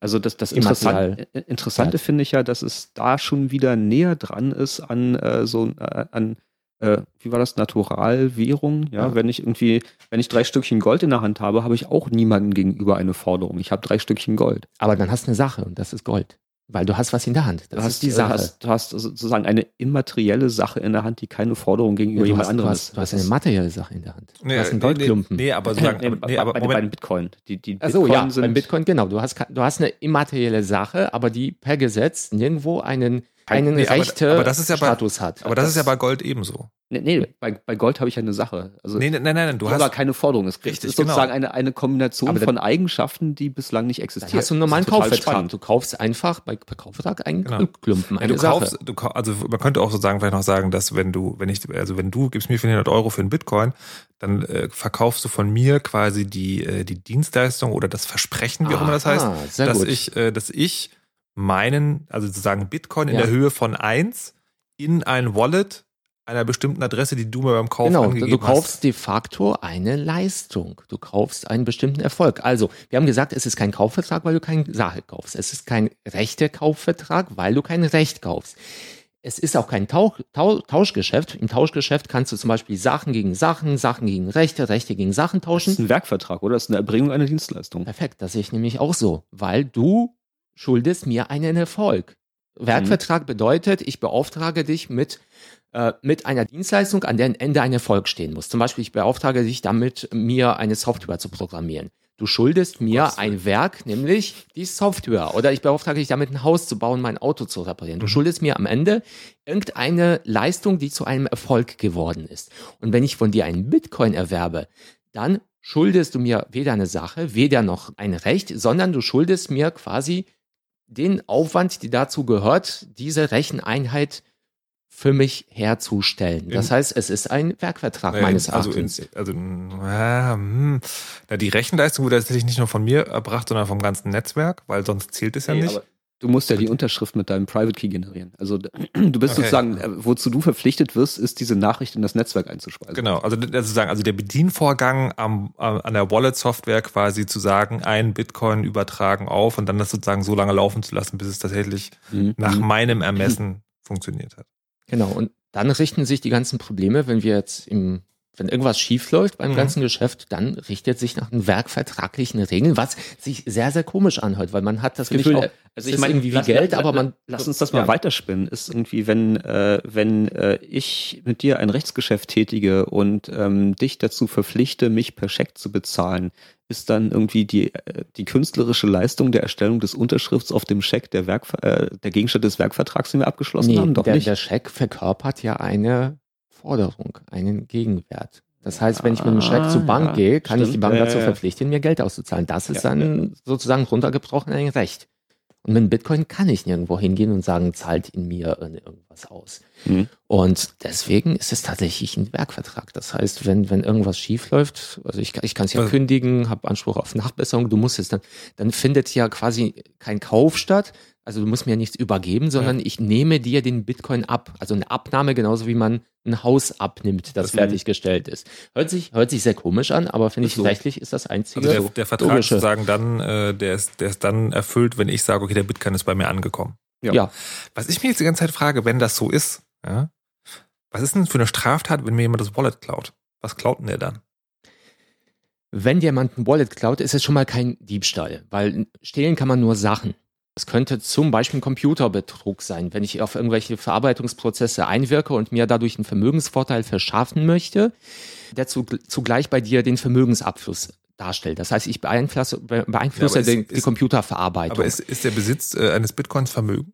Also das, das Immaterial. Interessante, äh, Interessante finde ich ja, dass es da schon wieder näher dran ist an äh, so äh, an äh, wie war das Naturalwährung? Ja, Ja. wenn ich irgendwie, wenn ich drei Stückchen Gold in der Hand habe, habe ich auch niemandem gegenüber eine Forderung. Ich habe drei Stückchen Gold. Aber dann hast du eine Sache und das ist Gold. Weil du hast was in der Hand. Das du hast ist die äh, Sache. Hast, du hast sozusagen eine immaterielle Sache in der Hand, die keine Forderung gegenüber jemand anderem hast, ist. du hast eine materielle Sache in der Hand. Du nee, hast einen nee, Goldklumpen. Nee, aber sozusagen, Nee, nee, bei, aber bei, bei den Bitcoin. Die, die Also Bitcoin ja, sind, beim Bitcoin, genau. Du hast, du hast eine immaterielle Sache, aber die per Gesetz nirgendwo einen, einen nee, aber- rechte aber das ist ja bei- Status hat. aber das ist ja bei Gold ebenso. Nee, nee bei, bei Gold habe ich ja eine Sache. Also Nee, nee, nein, nein, du Du aber hast, keine Forderung. Es Richtig, ist sozusagen genau. eine, eine Kombination Aber dann- von Eigenschaften, die bislang nicht Dann existieren. hast du einen normalen Das Kaufvertrag. spannend. Du kaufst einfach bei, bei Kaufvertrag einen Genau. Klumpen, Ja, eine du Sache. kaufst, du, also man könnte auch sozusagen vielleicht noch sagen, dass wenn du, wenn ich, also wenn du gibst mir 400 Euro für einen Bitcoin, dann äh, verkaufst du von mir quasi die, äh, die Dienstleistung oder das Versprechen, wie auch immer das heißt, sehr dass gut. ich, äh, dass ich meinen, also sozusagen Bitcoin in Ja. der Höhe von eins in ein Wallet einer bestimmten Adresse, die du mir beim Kauf Genau, du, angegeben du kaufst hast. de facto eine Leistung. Du kaufst einen bestimmten Erfolg. Also, wir haben gesagt, es ist kein Kaufvertrag, weil du keine Sache kaufst. Es ist kein rechter Kaufvertrag, weil du kein Recht kaufst. Es ist auch kein Tausch, Tau, Tauschgeschäft. Im Tauschgeschäft kannst du zum Beispiel Sachen gegen Sachen, Sachen gegen Rechte, Rechte gegen Sachen Das tauschen. ist ein Werkvertrag, oder? Das ist eine Erbringung einer Dienstleistung. Perfekt, das sehe ich nämlich auch so, weil du schuldest mir einen Erfolg. Werkvertrag bedeutet, ich beauftrage dich mit, äh, mit einer Dienstleistung, an deren Ende ein Erfolg stehen muss. Zum Beispiel, ich beauftrage dich damit, mir eine Software zu programmieren. Du schuldest mir Willen. ein Werk, nämlich die Software. Oder ich beauftrage dich damit, ein Haus zu bauen, mein Auto zu reparieren. Du Mhm. schuldest mir am Ende irgendeine Leistung, die zu einem Erfolg geworden ist. Und wenn ich von dir einen Bitcoin erwerbe, dann schuldest du mir weder eine Sache, weder noch ein Recht, sondern du schuldest mir quasi den Aufwand, die dazu gehört, diese Recheneinheit für mich herzustellen. Das In- heißt, es ist ein Werkvertrag Naja, meines also, Erachtens. in, also äh, hm. Na, die Rechenleistung wurde tatsächlich nicht nur von mir erbracht, sondern vom ganzen Netzwerk, weil sonst zählt es ja Nee, nicht. Du musst ja die Unterschrift mit deinem Private Key generieren. Also du bist Okay. sozusagen, äh, wozu du verpflichtet wirst, ist diese Nachricht in das Netzwerk einzuspeisen. Genau, also sozusagen, also der Bedienvorgang am, an der Wallet-Software quasi zu sagen, ein Bitcoin übertragen auf und dann das sozusagen so lange laufen zu lassen, bis es tatsächlich Mhm. nach Mhm. meinem Ermessen funktioniert hat. Genau. Und dann richten sich die ganzen Probleme, wenn wir jetzt im wenn irgendwas schief läuft beim Mhm. ganzen Geschäft, dann richtet sich nach den werkvertraglichen Regeln, was sich sehr, sehr komisch anhört, weil man hat das ich Gefühl, auch. Also ich meine, irgendwie wie lass- Geld, la- aber man. Lass uns das mal ja. weiterspinnen. Ist irgendwie, wenn, äh, wenn äh, ich mit dir ein Rechtsgeschäft tätige und ähm, dich dazu verpflichte, mich per Scheck zu bezahlen, ist dann irgendwie die, äh, die künstlerische Leistung der Erstellung des Unterschrifts auf dem Scheck der, Werk, äh, der Gegenstand des Werkvertrags, den wir abgeschlossen Nee, haben? Doch der, nicht. der Scheck verkörpert ja eine Forderung, einen Gegenwert. Das heißt, wenn ich mit dem Scheck zur Ah, Bank ja, gehe, kann ich die stimmt. Bank dazu verpflichten, mir Geld auszuzahlen. Das ist dann sozusagen runtergebrochen ein Recht. Und mit Bitcoin kann ich nirgendwo hingehen und sagen, zahlt in mir irgendwas aus. Hm. Und deswegen ist es tatsächlich ein Werkvertrag. Das heißt, wenn, wenn irgendwas schief läuft, also ich, ich kann es ja Also- kündigen, habe Anspruch auf Nachbesserung, du musst es dann, dann findet ja quasi kein Kauf statt. Also du musst mir nichts übergeben, sondern ich nehme dir den Bitcoin ab. Also eine Abnahme, genauso wie man ein Haus abnimmt, das, Das- fertiggestellt ist. Hört sich, hört sich sehr komisch an, aber finde ich so. rechtlich ist das einzige. Also der, der Vertrag logische. sozusagen dann, äh, der ist, der ist dann erfüllt, wenn ich sage, okay, der Bitcoin ist bei mir angekommen. Ja. ja. Was ich mir jetzt die ganze Zeit frage, wenn das so ist, ja, was ist denn für eine Straftat, wenn mir jemand das Wallet klaut? Was klaut denn der dann? Wenn jemand ein Wallet klaut, ist es schon mal kein Diebstahl, weil stehlen kann man nur Sachen. Es könnte zum Beispiel ein Computerbetrug sein, wenn ich auf irgendwelche Verarbeitungsprozesse einwirke und mir dadurch einen Vermögensvorteil verschaffen möchte, der zu, zugleich bei dir den Vermögensabfluss darstellt. Das heißt, ich beeinflusse, beeinflusse Ja, ist- den, die ist- Computerverarbeitung. Aber ist, ist der Besitz äh, eines Bitcoins Vermögen?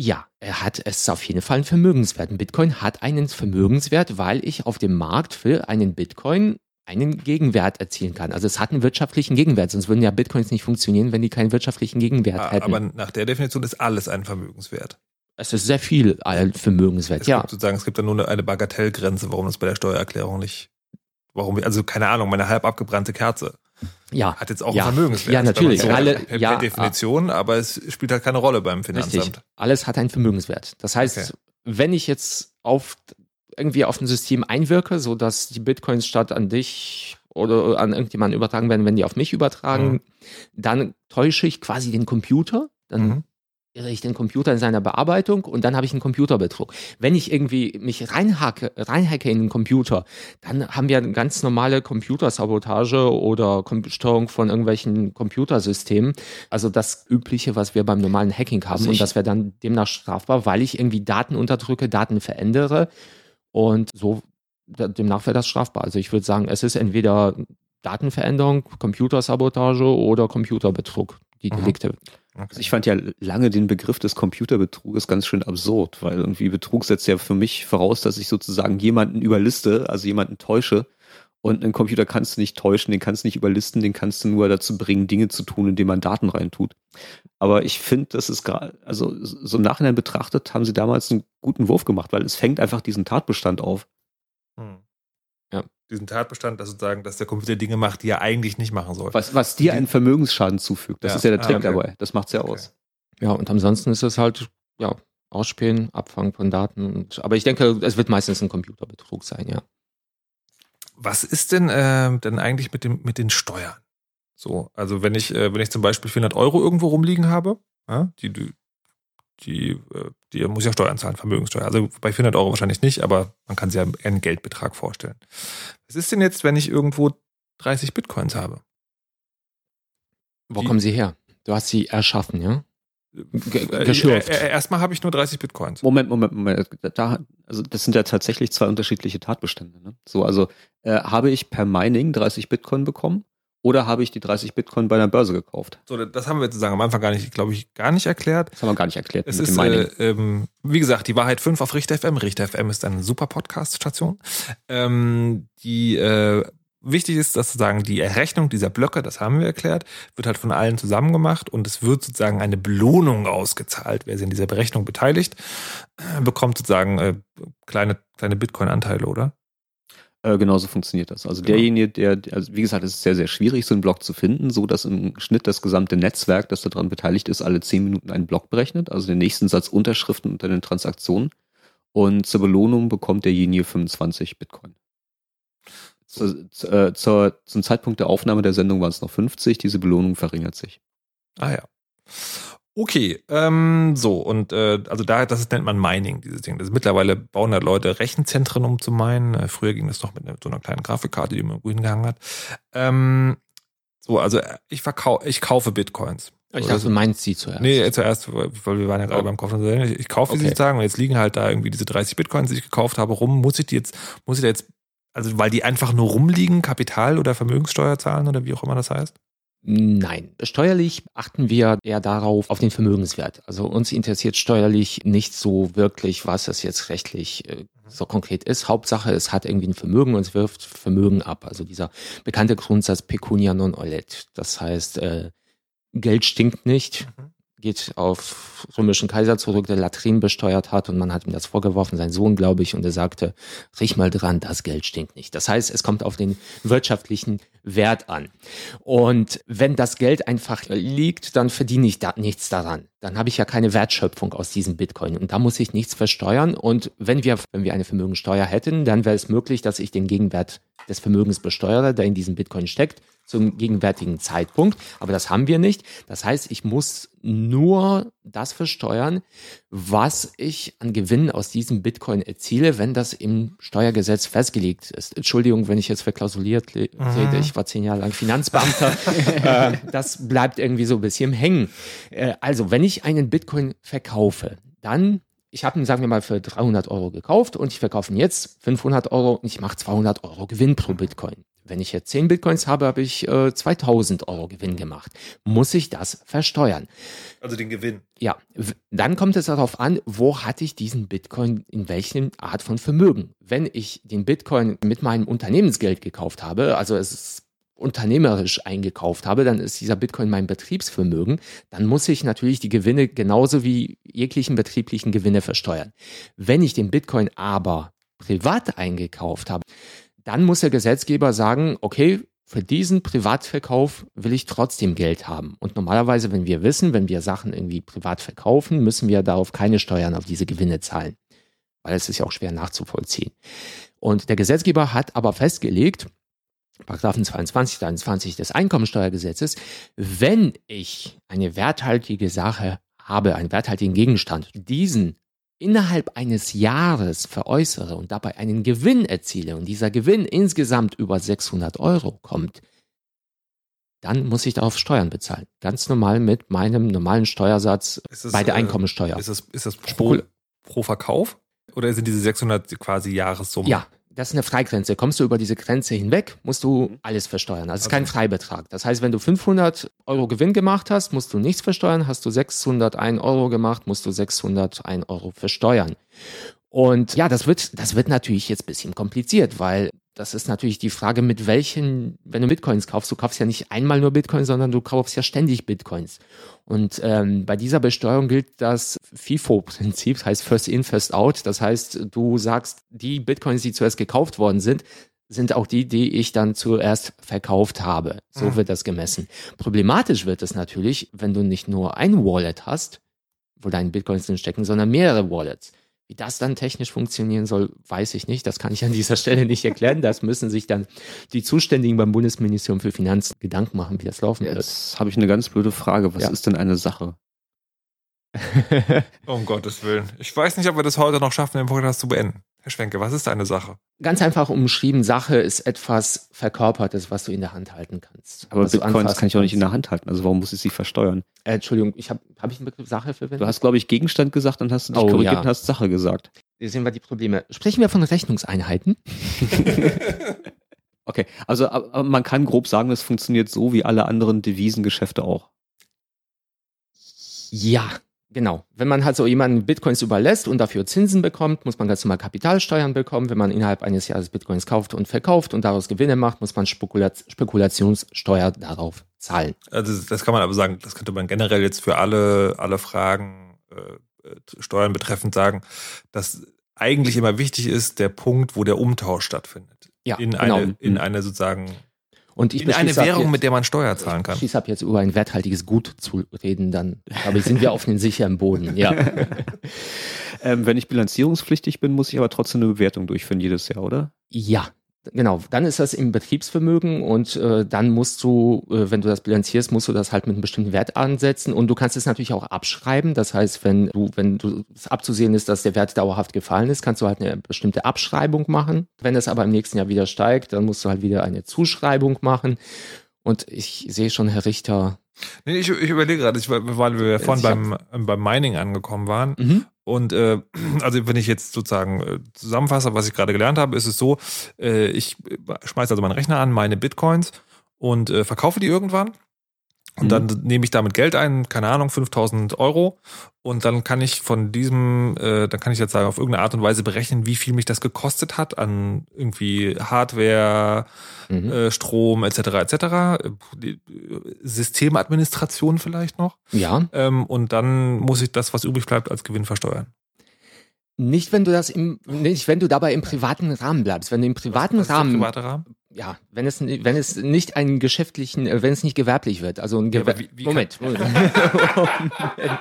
Ja, er hat es ist auf jeden Fall ein Vermögenswert. Ein Bitcoin hat einen Vermögenswert, weil ich auf dem Markt für einen Bitcoin einen Gegenwert erzielen kann. Also es hat einen wirtschaftlichen Gegenwert, sonst würden ja Bitcoins nicht funktionieren, wenn die keinen wirtschaftlichen Gegenwert Ah, hätten. Aber nach der Definition ist alles ein Vermögenswert. es ist sehr viel äh, Vermögenswert, Es ja. gibt sozusagen, es gibt da nur eine, Bagatellgrenze, warum das bei der Steuererklärung nicht, warum, also keine Ahnung, meine halb abgebrannte Kerze Ja, hat jetzt auch Ja. einen Vermögenswert. Ja, natürlich. So- Alle- per, ja, per Definition, aber es spielt halt keine Rolle beim richtig. Finanzamt. Alles hat einen Vermögenswert. Das heißt, Okay. wenn ich jetzt auf irgendwie auf ein System einwirke, so dass die Bitcoins statt an dich oder an irgendjemanden übertragen werden, wenn die auf mich übertragen, Mhm. dann täusche ich quasi den Computer, dann Mhm. Ich den Computer in seiner Bearbeitung und dann habe ich einen Computerbetrug. Wenn ich irgendwie mich reinhacke, reinhacke in den Computer, dann haben wir eine ganz normale Computersabotage oder Steuerung von irgendwelchen Computersystemen. Also das Übliche, was wir beim normalen Hacking haben. Also und das wäre dann demnach strafbar, weil ich irgendwie Daten unterdrücke, Daten verändere. Und so, demnach wäre das strafbar. Also ich würde sagen, es ist entweder Datenveränderung, Computersabotage oder Computerbetrug, die Mhm. Delikte. Also ich fand ja lange den Begriff des Computerbetruges ganz schön absurd, weil irgendwie Betrug setzt ja für mich voraus, dass ich sozusagen jemanden überliste, also jemanden täusche. Und einen Computer kannst du nicht täuschen, den kannst du nicht überlisten, den kannst du nur dazu bringen, Dinge zu tun, indem man Daten reintut. Aber ich finde, das ist gerade, also so im Nachhinein betrachtet, haben sie damals einen guten Wurf gemacht, weil es fängt einfach diesen Tatbestand auf. Hm. Ja. Diesen Tatbestand, dass sozusagen, dass der Computer Dinge macht, die er eigentlich nicht machen soll. Was, was dir einen Vermögensschaden zufügt. Das Ja. ist ja der Ah, Trick okay. dabei. Das macht's ja Okay. aus. Ja, und ansonsten ist es halt, ja, Ausspähen, Abfangen von Daten. Und, aber ich denke, es wird meistens ein Computerbetrug sein, ja. Was ist denn ähm, denn eigentlich mit dem mit den Steuern? So, also wenn ich äh, wenn ich zum Beispiel 400 Euro irgendwo rumliegen habe, ja, die die die, äh, die muss ja Steuern zahlen, Vermögenssteuer. Also bei 400 Euro wahrscheinlich nicht, aber man kann sich ja einen Geldbetrag vorstellen. Was ist denn jetzt, wenn ich irgendwo 30 Bitcoins habe? Wo Die- kommen sie her? Du hast sie erschaffen, ja? Äh, geschürft. äh, äh, Erstmal habe ich nur 30 Bitcoins. Moment, Moment, Moment. Da, also das sind ja tatsächlich zwei unterschiedliche Tatbestände. Ne? So, also äh, habe ich per Mining 30 Bitcoin bekommen oder habe ich die 30 Bitcoin bei einer Börse gekauft? So, das haben wir sozusagen am Anfang gar nicht, glaube ich, gar nicht erklärt. Das haben wir gar nicht erklärt Es ist, äh, ähm, wie gesagt, die Wahrheit 5 auf Richter FM. Richter FM ist eine super Podcast-Station. Ähm, die äh, wichtig ist, dass sozusagen die Errechnung dieser Blöcke, das haben wir erklärt, wird halt von allen zusammen gemacht und es wird sozusagen eine Belohnung ausgezahlt. Wer sich in dieser Berechnung beteiligt, äh, bekommt sozusagen äh, kleine, kleine Bitcoin-Anteile, oder? Äh, genauso funktioniert das. Also Genau. derjenige, der, also wie gesagt, es ist sehr, sehr schwierig, so einen Block zu finden, so dass im Schnitt das gesamte Netzwerk, das daran beteiligt ist, alle 10 Minuten einen Block berechnet, also den nächsten Satz Unterschriften unter den Transaktionen. Und zur Belohnung bekommt derjenige 25 Bitcoin. Zu, zu, äh, zur, zum Zeitpunkt der Aufnahme der Sendung waren es noch 50, diese Belohnung verringert sich. Ah ja. Okay, ähm, so und äh, also da das nennt man Mining dieses Ding. Das mittlerweile bauen da Leute Rechenzentren um zu meinen. Äh, früher ging das noch mit so einer kleinen Grafikkarte, die man irgendwo hingehangen hat. Ähm, so, also ich verkaufe, ich kaufe Bitcoins. Ich dachte, du meinst sie zuerst. Nee, zuerst, weil wir waren ja gerade Oh. beim Kaufen. Ich kaufe sie Okay. sozusagen und jetzt liegen halt da irgendwie diese 30 Bitcoins, die ich gekauft habe, rum. Muss ich die jetzt, muss ich da jetzt, also weil die einfach nur rumliegen, Kapital- oder Vermögenssteuer zahlen oder wie auch immer das heißt? Nein, steuerlich achten wir eher darauf, auf den Vermögenswert. Also uns interessiert steuerlich nicht so wirklich, was es jetzt rechtlich äh, so konkret ist. Hauptsache, es hat irgendwie ein Vermögen und es wirft Vermögen ab. Also dieser bekannte Grundsatz Pecunia non olet. Das heißt, äh, Geld stinkt nicht, Mhm. Geht auf römischen Kaiser zurück, der Latrin besteuert hat und man hat ihm das vorgeworfen, sein Sohn, glaube ich, und er sagte, riech mal dran, das Geld stinkt nicht. Das heißt, es kommt auf den wirtschaftlichen Wert an. Und wenn das Geld einfach liegt, dann verdiene ich da nichts daran. Dann habe ich ja keine Wertschöpfung aus diesem Bitcoin und da muss ich nichts versteuern. Und wenn wir, wenn wir eine Vermögensteuer hätten, dann wäre es möglich, dass ich den Gegenwert des Vermögens besteuere, der in diesem Bitcoin steckt, zum gegenwärtigen Zeitpunkt. Aber das haben wir nicht. Das heißt, ich muss nur das versteuern, was ich an Gewinn aus diesem Bitcoin erziele, wenn das im Steuergesetz festgelegt ist. Entschuldigung, wenn ich jetzt verklausuliert le- rede. Ich war zehn Jahre lang Finanzbeamter. äh, das bleibt irgendwie so ein bisschen hängen. Äh, also, wenn ich einen Bitcoin verkaufe, dann ich habe ihn, sagen wir mal, für 300 Euro gekauft und ich verkaufe ihn jetzt 500 Euro und ich mache 200 Euro Gewinn pro Bitcoin. Wenn ich jetzt 10 Bitcoins habe, habe ich äh, 2000 Euro Gewinn gemacht. Muss ich das versteuern? Also den Gewinn. Ja, dann kommt es darauf an, wo hatte ich diesen Bitcoin in welchen Art von Vermögen. Wenn ich den Bitcoin mit meinem Unternehmensgeld gekauft habe, also es ist unternehmerisch eingekauft habe, dann ist dieser Bitcoin mein Betriebsvermögen, dann muss ich natürlich die Gewinne genauso wie jeglichen betrieblichen Gewinne versteuern. Wenn ich den Bitcoin aber privat eingekauft habe, dann muss der Gesetzgeber sagen, okay, für diesen Privatverkauf will ich trotzdem Geld haben. Und normalerweise, wenn wir wissen, wenn wir Sachen irgendwie privat verkaufen, müssen wir darauf keine Steuern auf diese Gewinne zahlen. Weil es ist ja auch schwer nachzuvollziehen. Und der Gesetzgeber hat aber festgelegt, Paragraphen 22, 23 des Einkommensteuergesetzes, wenn ich eine werthaltige Sache habe, einen werthaltigen Gegenstand, diesen innerhalb eines Jahres veräußere und dabei einen Gewinn erziele und dieser Gewinn insgesamt über 600 Euro kommt, dann muss ich darauf Steuern bezahlen. Ganz normal mit meinem normalen Steuersatz Ist es, bei der äh, Einkommensteuer. Ist das, ist das pro, pro Verkauf? Oder sind diese 600 quasi Jahressumme? Ja, das ist eine Freigrenze. Kommst du über diese Grenze hinweg, musst du alles versteuern. Also es ist kein Okay. Freibetrag. Das heißt, wenn du 500 Euro Gewinn gemacht hast, musst du nichts versteuern. Hast du 601 Euro gemacht, musst du 601 Euro versteuern. Und ja, das wird, das wird natürlich jetzt ein bisschen kompliziert, weil das ist natürlich die Frage, mit welchen, wenn du Bitcoins kaufst, du kaufst ja nicht einmal nur Bitcoins, sondern du kaufst ja ständig Bitcoins. Und ähm, bei dieser Besteuerung gilt das FIFO-Prinzip, das heißt First In, First Out. Das heißt, du sagst, die Bitcoins, die zuerst gekauft worden sind, sind auch die, die ich dann zuerst verkauft habe. So Mhm. wird das gemessen. Problematisch wird es natürlich, wenn du nicht nur ein Wallet hast, wo deine Bitcoins drin stecken, sondern mehrere Wallets. Wie das dann technisch funktionieren soll, weiß ich nicht. Das kann ich an dieser Stelle nicht erklären. Das müssen sich dann die Zuständigen beim Bundesministerium für Finanzen Gedanken machen, wie das laufen wird. Jetzt habe ich eine ganz blöde Frage. Was Ja. ist denn eine Sache? Um Gottes Willen. Ich weiß nicht, ob wir das heute noch schaffen, den Podcast zu beenden. Herr Schwenke, was ist eine Sache? Ganz einfach umschrieben, Sache ist etwas Verkörpertes, was du in der Hand halten kannst. Aber Bitcoins kann ich auch nicht in der Hand halten. Also warum muss ich sie versteuern? Äh, Entschuldigung, ich habe hab ich einen Begriff Sache verwendet? Du hast, glaube ich, Gegenstand gesagt und hast dich Oh, korrigiert ja. und hast Sache gesagt. Hier sehen wir die Probleme. Sprechen wir von Rechnungseinheiten? Okay, also man kann grob sagen, es funktioniert so wie alle anderen Devisengeschäfte auch. Ja, genau. Wenn man halt so jemanden Bitcoins überlässt und dafür Zinsen bekommt, muss man ganz normal Kapitalsteuern bekommen. Wenn man innerhalb eines Jahres Bitcoins kauft und verkauft und daraus Gewinne macht, muss man Spekulat Spekulationssteuer darauf zahlen. Also das- kann man aber sagen, das könnte man generell jetzt für alle, alle Fragen äh, äh, Steuern betreffend sagen, dass eigentlich immer wichtig ist der Punkt, wo der Umtausch stattfindet. Ja, in genau. eine, in eine sozusagen, Und ich in eine Währung, jetzt- mit der man Steuer zahlen kann. Ich ab jetzt über ein werthaltiges Gut zu reden, dann aber sind wir auf einem sicheren Boden. Ja, Ähm, wenn ich bilanzierungspflichtig bin, muss ich aber trotzdem eine Bewertung durchführen jedes Jahr, oder? ja. Genau, dann ist das im Betriebsvermögen und äh, dann musst du, äh, wenn du das bilanzierst, musst du das halt mit einem bestimmten Wert ansetzen und du kannst es natürlich auch abschreiben. Das heißt, wenn du, wenn du es abzusehen ist, dass der Wert dauerhaft gefallen ist, kannst du halt eine bestimmte Abschreibung machen. Wenn es aber im nächsten Jahr wieder steigt, dann musst du halt wieder eine Zuschreibung machen. Und ich sehe schon, Herr Richter. Nee, ich, ich überlege gerade, weil wir vorhin beim, beim Mining angekommen waren. Mhm. Und äh, also wenn ich jetzt sozusagen äh, zusammenfasse, was ich gerade gelernt habe, ist es so, äh, ich schmeiße also meinen Rechner an, meine Bitcoins und äh, verkaufe die irgendwann und mhm. dann nehme ich damit Geld ein, keine Ahnung, 5000 Euro. Und dann kann ich von diesem, äh, dann kann ich jetzt sagen, auf irgendeine Art und Weise berechnen, wie viel mich das gekostet hat an irgendwie Hardware, mhm. äh, Strom etc. etc. Systemadministration vielleicht noch. Ja. Ähm, und dann muss ich das, was übrig bleibt, als Gewinn versteuern. Nicht, wenn du das im, nicht, wenn du dabei im privaten Rahmen bleibst. Wenn du im privaten Rahmen, private Rahmen, ja, wenn es, wenn es nicht einen geschäftlichen, äh, wenn es nicht gewerblich wird, also ein Gewer ja, wie, wie Moment, Moment. Moment.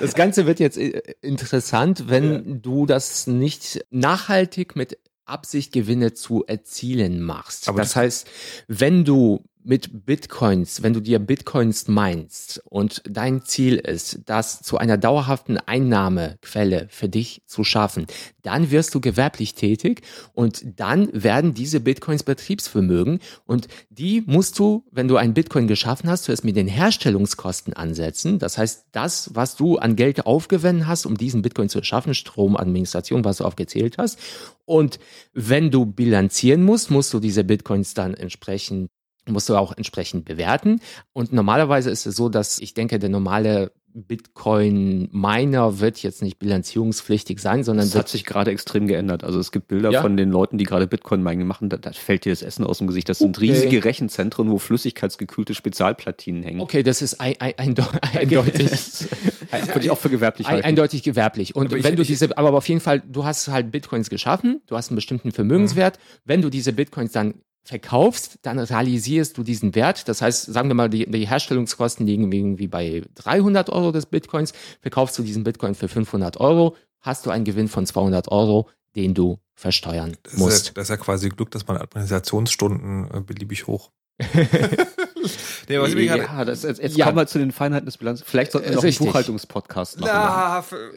Das Ganze wird jetzt äh, interessant, wenn ja. du das nicht nachhaltig mit Absicht Gewinne zu erzielen machst. Aber das heißt, wenn du mit Bitcoins, wenn du dir Bitcoins meinst und dein Ziel ist, das zu einer dauerhaften Einnahmequelle für dich zu schaffen, dann wirst du gewerblich tätig und dann werden diese Bitcoins Betriebsvermögen und die musst du, wenn du ein Bitcoin geschaffen hast, zuerst mit den Herstellungskosten ansetzen. Das heißt, das, was du an Geld aufgewendet hast, um diesen Bitcoin zu erschaffen, Strom, Administration, was du aufgezählt hast. Und wenn du bilanzieren musst, musst du diese Bitcoins dann entsprechend musst du auch entsprechend bewerten. Und normalerweise ist es so, dass ich denke, der normale Bitcoin-Miner wird jetzt nicht bilanzierungspflichtig sein, sondern das hat sich gerade extrem geändert. Also es gibt Bilder ja? von den Leuten, die gerade Bitcoin-Mining machen, da, da, fällt dir das Essen aus dem Gesicht. Das sind okay. riesige Rechenzentren, wo flüssigkeitsgekühlte Spezialplatinen hängen. Okay, das ist ein, ein, ein, eindeutig. Würde ich auch für gewerblich halten. Eindeutig gewerblich. Und aber wenn ich, du diese, aber auf jeden Fall, du hast halt Bitcoins geschaffen, du hast einen bestimmten Vermögenswert. Mhm. Wenn du diese Bitcoins dann verkaufst, dann realisierst du diesen Wert. Das heißt, sagen wir mal, die, die Herstellungskosten liegen irgendwie bei 300 Euro des Bitcoins. Verkaufst du diesen Bitcoin für 500 Euro, hast du einen Gewinn von 200 Euro, den du versteuern das musst. Ist ja, das ist ja quasi Glück, dass man Administrationsstunden äh, beliebig hoch nee, was ich ja, das, jetzt, jetzt ja. kommen wir zu den Feinheiten des Bilanz. Vielleicht sollten wir noch einen Buchhaltungspodcast machen.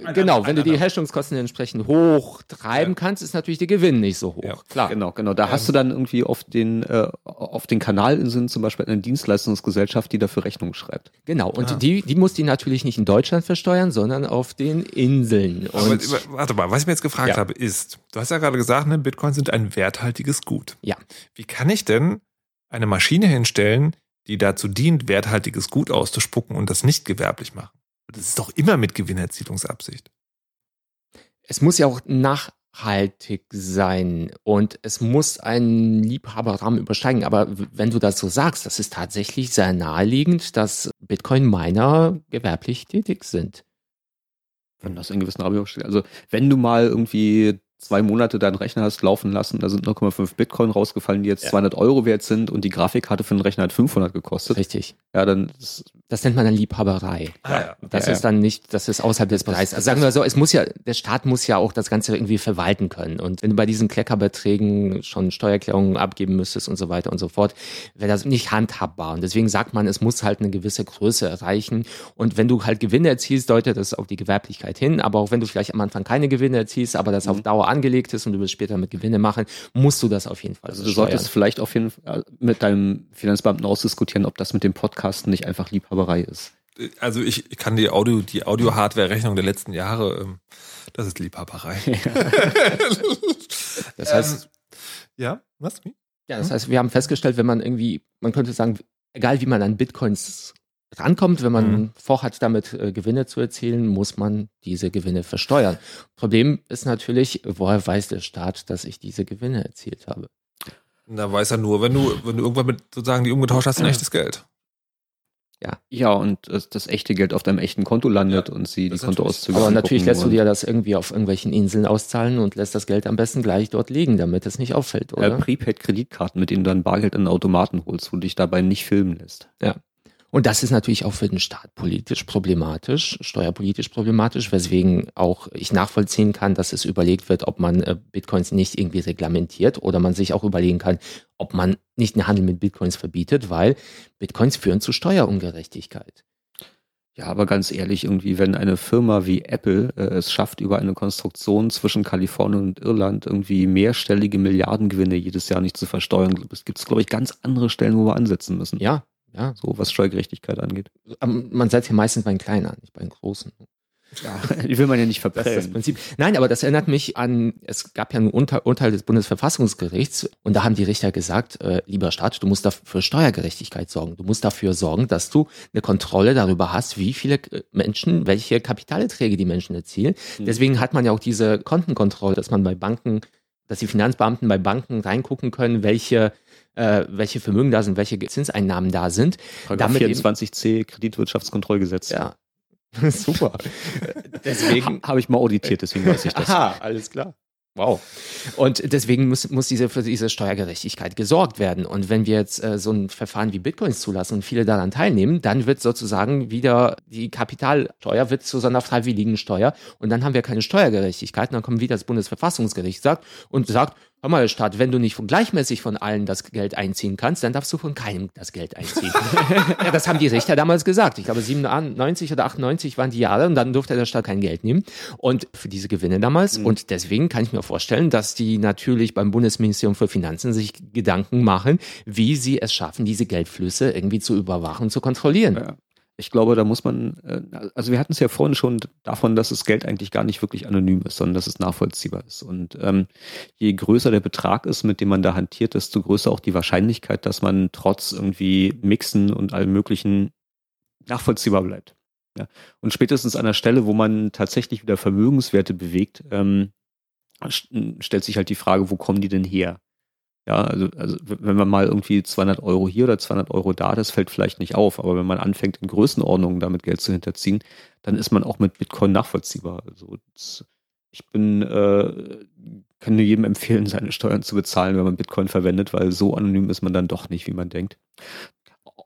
Na, genau, wenn du die Herstellungskosten entsprechend hoch treiben ja. kannst, ist natürlich der Gewinn nicht so hoch. Ja. Klar. Genau, genau. Da hast du dann irgendwie auf den, äh, auf den Kanalinseln zum Beispiel eine Dienstleistungsgesellschaft, die dafür Rechnung schreibt. Genau, und ah. die, die muss die natürlich nicht in Deutschland versteuern, sondern auf den Inseln. Aber, warte mal, was ich mir jetzt gefragt habe, ist, du hast ja gerade gesagt, ne, Bitcoin sind ein werthaltiges Gut. Ja. Wie kann ich denn eine Maschine hinstellen, die dazu dient, werthaltiges Gut auszuspucken und das nicht gewerblich machen. Das ist doch immer mit Gewinnerzielungsabsicht. Es muss ja auch nachhaltig sein und es muss einen Liebhaberrahmen übersteigen. Aber wenn du das so sagst, das ist tatsächlich sehr naheliegend, dass Bitcoin-Miner gewerblich tätig sind. Wenn das in gewissen Rahmen übersteigt. Also wenn du mal irgendwie zwei Monate deinen Rechner hast laufen lassen, da sind 0,5 Bitcoin rausgefallen, die jetzt ja. 200 Euro wert sind und die Grafikkarte für den Rechner hat 500 gekostet. Richtig. Ja, dann das nennt man dann Liebhaberei. Ah, ja. Das ja, ist dann nicht, das ist außerhalb des Preises. Also sagen wir so, es muss ja, der Staat muss ja auch das Ganze irgendwie verwalten können. Und wenn du bei diesen Kleckerbeträgen schon Steuererklärungen abgeben müsstest und so weiter und so fort, wäre das nicht handhabbar. Und deswegen sagt man, es muss halt eine gewisse Größe erreichen. Und wenn du halt Gewinne erzielst, deutet das auf die Gewerblichkeit hin. Aber auch wenn du vielleicht am Anfang keine Gewinne erzielst, aber das mhm. auf Dauer angelegt ist und du willst später mit Gewinne machen, musst du das auf jeden Fall. Also du steuern. solltest vielleicht auf jeden Fall mit deinem Finanzbeamten ausdiskutieren, ob das mit dem Podcasten nicht einfach Liebhaberei ist. Also ich kann die Audio, die Audio-Hardware-Rechnung der letzten Jahre, ähm, das ist Liebhaberei. das heißt, ähm, ja, was? Wie? Ja, das heißt, wir haben festgestellt, wenn man irgendwie, man könnte sagen, egal wie man an Bitcoins rankommt, wenn man mhm. vorhat, damit äh, Gewinne zu erzielen, muss man diese Gewinne versteuern. Problem ist natürlich, woher weiß der Staat, dass ich diese Gewinne erzielt habe? Na, weiß er nur, wenn du, wenn du irgendwann mit sozusagen die umgetauscht hast in echtes Geld. Ja. Ja, und das, das, echte Geld auf deinem echten Konto landet ja, und sie die Kontoauszüge. Aber natürlich lässt du dir das irgendwie auf irgendwelchen Inseln auszahlen und lässt das Geld am besten gleich dort liegen, damit es nicht auffällt, oder? Ja, Prepaid-Kreditkarten, mit denen du dann Bargeld in den Automaten holst, wo du dich dabei nicht filmen lässt. Ja. Und das ist natürlich auch für den Staat politisch problematisch, steuerpolitisch problematisch, weswegen auch ich nachvollziehen kann, dass es überlegt wird, ob man äh, Bitcoins nicht irgendwie reglementiert oder man sich auch überlegen kann, ob man nicht den Handel mit Bitcoins verbietet, weil Bitcoins führen zu Steuerungerechtigkeit. Ja, aber ganz ehrlich, irgendwie, wenn eine Firma wie Apple äh, es schafft, über eine Konstruktion zwischen Kalifornien und Irland irgendwie mehrstellige Milliardengewinne jedes Jahr nicht zu versteuern, gibt es, glaube ich, ganz andere Stellen, wo wir ansetzen müssen. Ja, ja. So was Steuergerechtigkeit angeht. Man setzt ja meistens bei den Kleinen an, nicht bei den Großen. Ja, die will man ja nicht das Prinzip. Nein, aber das erinnert mich an, es gab ja ein Urteil des Bundesverfassungsgerichts und da haben die Richter gesagt, äh, lieber Staat, du musst dafür Steuergerechtigkeit sorgen. Du musst dafür sorgen, dass du eine Kontrolle darüber hast, wie viele äh, Menschen, welche Kapitalerträge die Menschen erzielen. Mhm. Deswegen hat man ja auch diese Kontenkontrolle, dass man bei Banken, dass die Finanzbeamten bei Banken reingucken können, welche äh, welche Vermögen da sind, welche Zinseinnahmen da sind. Paragraph 24c Kreditwirtschaftskontrollgesetz. Ja, Super. deswegen habe ich mal auditiert, deswegen weiß ich das. Aha, alles klar. Wow. Und deswegen muss, muss diese, für diese Steuergerechtigkeit gesorgt werden. Und wenn wir jetzt äh, so ein Verfahren wie Bitcoins zulassen und viele daran teilnehmen, dann wird sozusagen wieder die Kapitalsteuer wird zu so einer freiwilligen Steuer. Und dann haben wir keine Steuergerechtigkeit. Und dann kommt wieder das Bundesverfassungsgericht sagt, und sagt, Hör mal, Staat, wenn du nicht von, gleichmäßig von allen das Geld einziehen kannst, dann darfst du von keinem das Geld einziehen. ja, das haben die Richter damals gesagt. Ich glaube, 97 oder 98 waren die Jahre und dann durfte der Staat kein Geld nehmen. Und für diese Gewinne damals. Mhm. Und deswegen kann ich mir vorstellen, dass die natürlich beim Bundesministerium für Finanzen sich Gedanken machen, wie sie es schaffen, diese Geldflüsse irgendwie zu überwachen, zu kontrollieren. Ja ich glaube, da muss man, äh, also wir hatten es ja vorhin schon davon, dass das Geld eigentlich gar nicht wirklich anonym ist, sondern dass es nachvollziehbar ist. Und ähm, je größer der Betrag ist, mit dem man da hantiert, desto größer auch die Wahrscheinlichkeit, dass man trotz irgendwie Mixen und allem Möglichen nachvollziehbar bleibt. Ja. Und spätestens an der Stelle, wo man tatsächlich wieder Vermögenswerte bewegt, ähm, stellt sich halt die Frage, wo kommen die denn her? Ja, also, also wenn man mal irgendwie 200 Euro hier oder 200 Euro da, das fällt vielleicht nicht auf. Aber wenn man anfängt, in Größenordnungen damit Geld zu hinterziehen, dann ist man auch mit Bitcoin nachvollziehbar. Also das, ich bin, äh, kann nur jedem empfehlen, seine Steuern zu bezahlen, wenn man Bitcoin verwendet, weil so anonym ist man dann doch nicht, wie man denkt.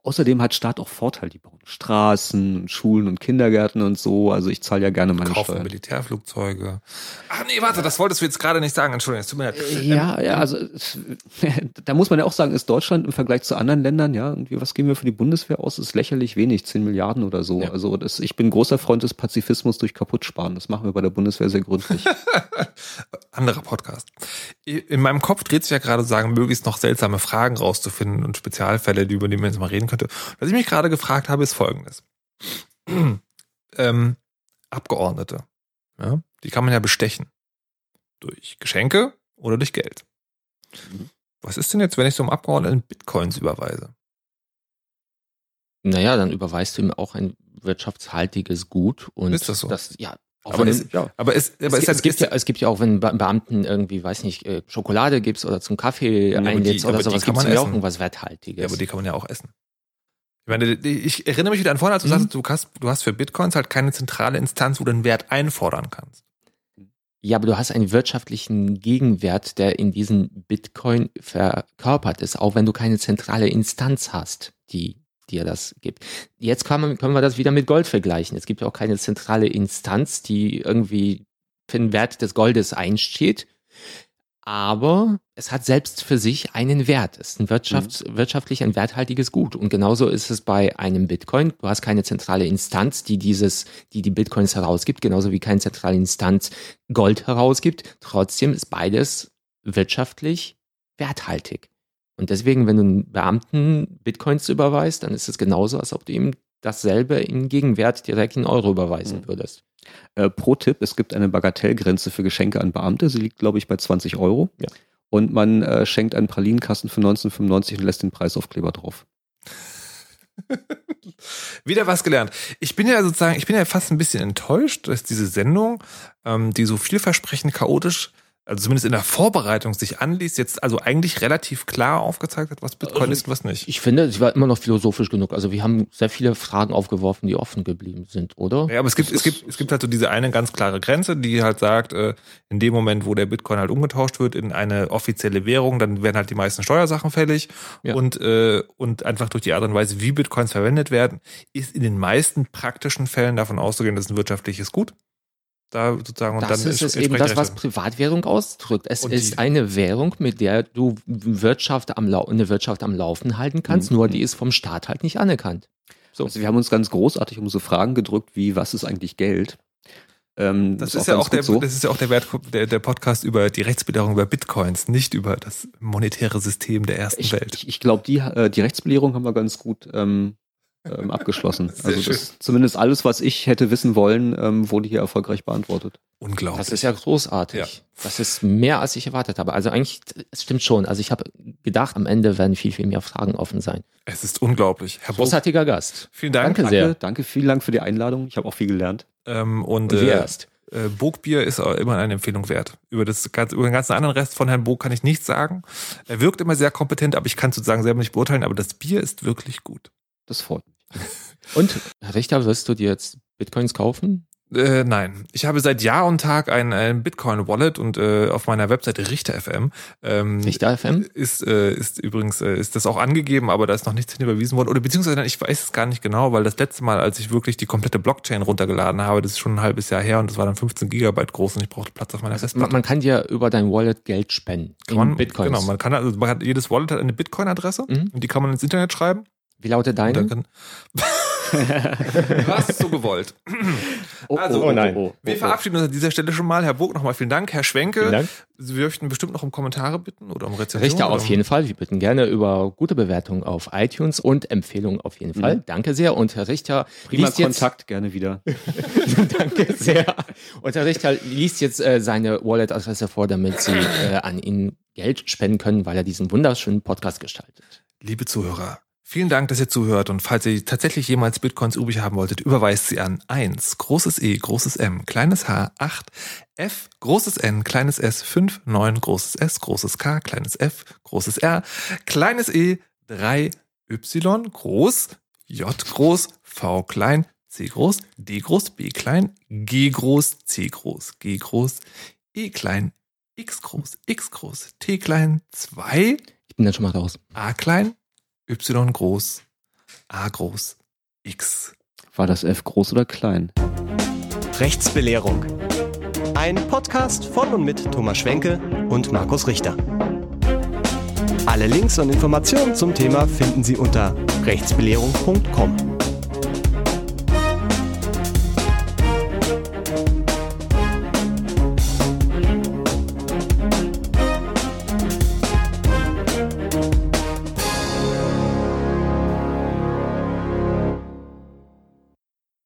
Außerdem hat Staat auch Vorteil, die bauen Straßen, Schulen und Kindergärten und so. Also ich zahle ja gerne meine Kaufen Steuern. Militärflugzeuge. Ach nee, warte, das wolltest du jetzt gerade nicht sagen. Entschuldigung, es tut mir leid. Äh, ja, ja, also da muss man ja auch sagen, ist Deutschland im Vergleich zu anderen Ländern, ja, irgendwie, was geben wir für die Bundeswehr aus? Ist lächerlich wenig, 10 Milliarden oder so. Ja. Also das, ich bin großer Freund des Pazifismus durch Kaputtsparen. Das machen wir bei der Bundeswehr sehr gründlich. Anderer Podcast. In meinem Kopf dreht sich ja gerade sagen, möglichst noch seltsame Fragen rauszufinden und Spezialfälle, über die wir jetzt mal reden könnte. Was ich mich gerade gefragt habe, ist folgendes. ähm, Abgeordnete, ja, die kann man ja bestechen. Durch Geschenke oder durch Geld. Mhm. Was ist denn jetzt, wenn ich so einem Abgeordneten Bitcoins überweise? Naja, dann überweist du ihm auch ein wirtschaftshaltiges Gut und ist das so? Das, ja, aber, es, ja. aber, es, aber es, es, es, gibt ja, es gibt ja auch, wenn Beamten irgendwie, weiß nicht, äh, Schokolade gibst oder zum Kaffee ja, einlädst oder sowas, gibt es ja auch irgendwas Werthaltiges. Ja, aber die kann man ja auch essen. Ich meine, ich erinnere mich wieder an vorhin, als du mhm. sagst, du hast, du hast für Bitcoins halt keine zentrale Instanz, wo du einen Wert einfordern kannst. Ja, aber du hast einen wirtschaftlichen Gegenwert, der in diesen Bitcoin verkörpert ist, auch wenn du keine zentrale Instanz hast, die dir das gibt. Jetzt kann können wir das wieder mit Gold vergleichen. Es gibt ja auch keine zentrale Instanz, die irgendwie für den Wert des Goldes einsteht. Aber es hat selbst für sich einen Wert. Es ist ein Wirtschafts-, mhm. wirtschaftlich ein werthaltiges Gut. Und genauso ist es bei einem Bitcoin. Du hast keine zentrale Instanz, die dieses, die die Bitcoins herausgibt, genauso wie keine zentrale Instanz Gold herausgibt. Trotzdem ist beides wirtschaftlich werthaltig. Und deswegen, wenn du einen Beamten Bitcoins überweist, dann ist es genauso, als ob du ihm dasselbe in Gegenwert direkt in Euro überweisen mhm. würdest. Äh, pro Tipp, es gibt eine Bagatellgrenze für Geschenke an Beamte. Sie liegt, glaube ich, bei 20 Euro. Ja. Und man äh, schenkt einen Pralinenkasten für 1995 und lässt den Preisaufkleber drauf. Wieder was gelernt. Ich bin ja sozusagen, ich bin ja fast ein bisschen enttäuscht, dass diese Sendung, ähm, die so vielversprechend chaotisch also zumindest in der Vorbereitung sich anliest, jetzt also eigentlich relativ klar aufgezeigt hat, was Bitcoin Also, ist und was nicht. Ich finde, es war immer noch philosophisch genug. Also wir haben sehr viele Fragen aufgeworfen, die offen geblieben sind, oder? Ja, aber es gibt, es gibt, es gibt halt so diese eine ganz klare Grenze, die halt sagt, äh, in dem Moment, wo der Bitcoin halt umgetauscht wird in eine offizielle Währung, dann werden halt die meisten Steuersachen fällig Ja. und, äh, und einfach durch die Art und Weise, wie Bitcoins verwendet werden, ist in den meisten praktischen Fällen davon auszugehen, das ist ein wirtschaftliches Gut. Da sozusagen und das dann ist es eben das, was. Privatwährung ausdrückt. Es Und die- ist eine Währung, mit der du Wirtschaft am Lau eine Wirtschaft am Laufen halten kannst, Mhm. nur die ist vom Staat halt nicht anerkannt. So. Also wir haben uns ganz großartig um so Fragen gedrückt, wie was ist eigentlich Geld? Ähm, Das ist, ja ganz auch der, so. das ist ja auch der, Wert, der, der Podcast über die Rechtsbelehrung über Bitcoins, nicht über das monetäre System der ersten Ich, Welt. ich, ich glaube, die, äh, die Rechtsbelehrung haben wir ganz gut ähm, ähm, abgeschlossen. Sehr also das, zumindest alles, was ich hätte wissen wollen, ähm, wurde hier erfolgreich beantwortet. Unglaublich. Das ist ja großartig. Ja. Das ist mehr, als ich erwartet habe. Also eigentlich, es stimmt schon. Also ich habe gedacht, am Ende werden viel, viel mehr Fragen offen sein. es ist unglaublich. Herr Großartiger Gast. vielen Dank. Danke sehr. danke, vielen Dank für die Einladung. Ich habe auch viel gelernt. Ähm, und Und äh, erst. äh, Burgbier ist auch immer eine Empfehlung wert. Über, das, über den ganzen anderen Rest von Herrn Burg kann ich nichts sagen. Er wirkt immer sehr kompetent, aber ich kann sozusagen selber nicht beurteilen, aber das Bier ist wirklich gut. Das freut mich. Und, Herr Richter, wirst du dir jetzt Bitcoins kaufen? Äh, nein, ich habe seit Jahr und Tag ein, ein Bitcoin-Wallet und äh, auf meiner Webseite Richter FM ähm, Richter FM? ist äh, ist übrigens äh, ist das auch angegeben, aber da ist noch nichts hin überwiesen worden oder beziehungsweise ich weiß es gar nicht genau, weil das letzte Mal, als ich wirklich die komplette Blockchain runtergeladen habe, das ist schon ein halbes Jahr her und das war dann 15 Gigabyte groß und ich brauchte Platz auf meiner Man, Festplatte. man kann dir über dein Wallet Geld spenden. Kann in man, Bitcoins. Genau, man kann also man hat, jedes Wallet hat eine Bitcoin-Adresse Mhm. und die kann man ins Internet schreiben. Wie lautet deine? kann, du hast es so gewollt. Also, oh nein. Wir verabschieden uns an dieser Stelle schon mal. Herr Burg, nochmal vielen Dank. Herr Schwenke, Dank. Sie möchten bestimmt noch um Kommentare bitten oder um Rezensionen. Richter auf um- jeden Fall. Wir bitten gerne über gute Bewertungen auf iTunes und Empfehlungen auf jeden Fall. Danke sehr. Und Herr Richter Prima liest jetzt, Kontakt, gerne wieder. danke sehr. Und Herr Richter liest jetzt äh, seine Wallet-Adresse vor, damit Sie äh, an ihn Geld spenden können, weil er diesen wunderschönen Podcast gestaltet. Liebe Zuhörer, vielen Dank, dass ihr zuhört und falls ihr tatsächlich jemals Bitcoins übrig haben wolltet, überweist sie an 1, großes E, großes M, kleines h, 8, F, großes N, kleines S, 5, 9, großes S, großes K, kleines F, großes R, kleines E, 3, Y, groß, J groß, V klein, C groß, D groß, B klein, G groß, C groß, G groß, E klein, X groß, X groß, T klein, 2, Ich bin dann schon mal raus. A klein, Y groß, A groß, X. War das F groß oder klein? Rechtsbelehrung. Ein Podcast von und mit Thomas Schwenke und Markus Richter. Alle Links und Informationen zum Thema finden Sie unter rechtsbelehrung.com.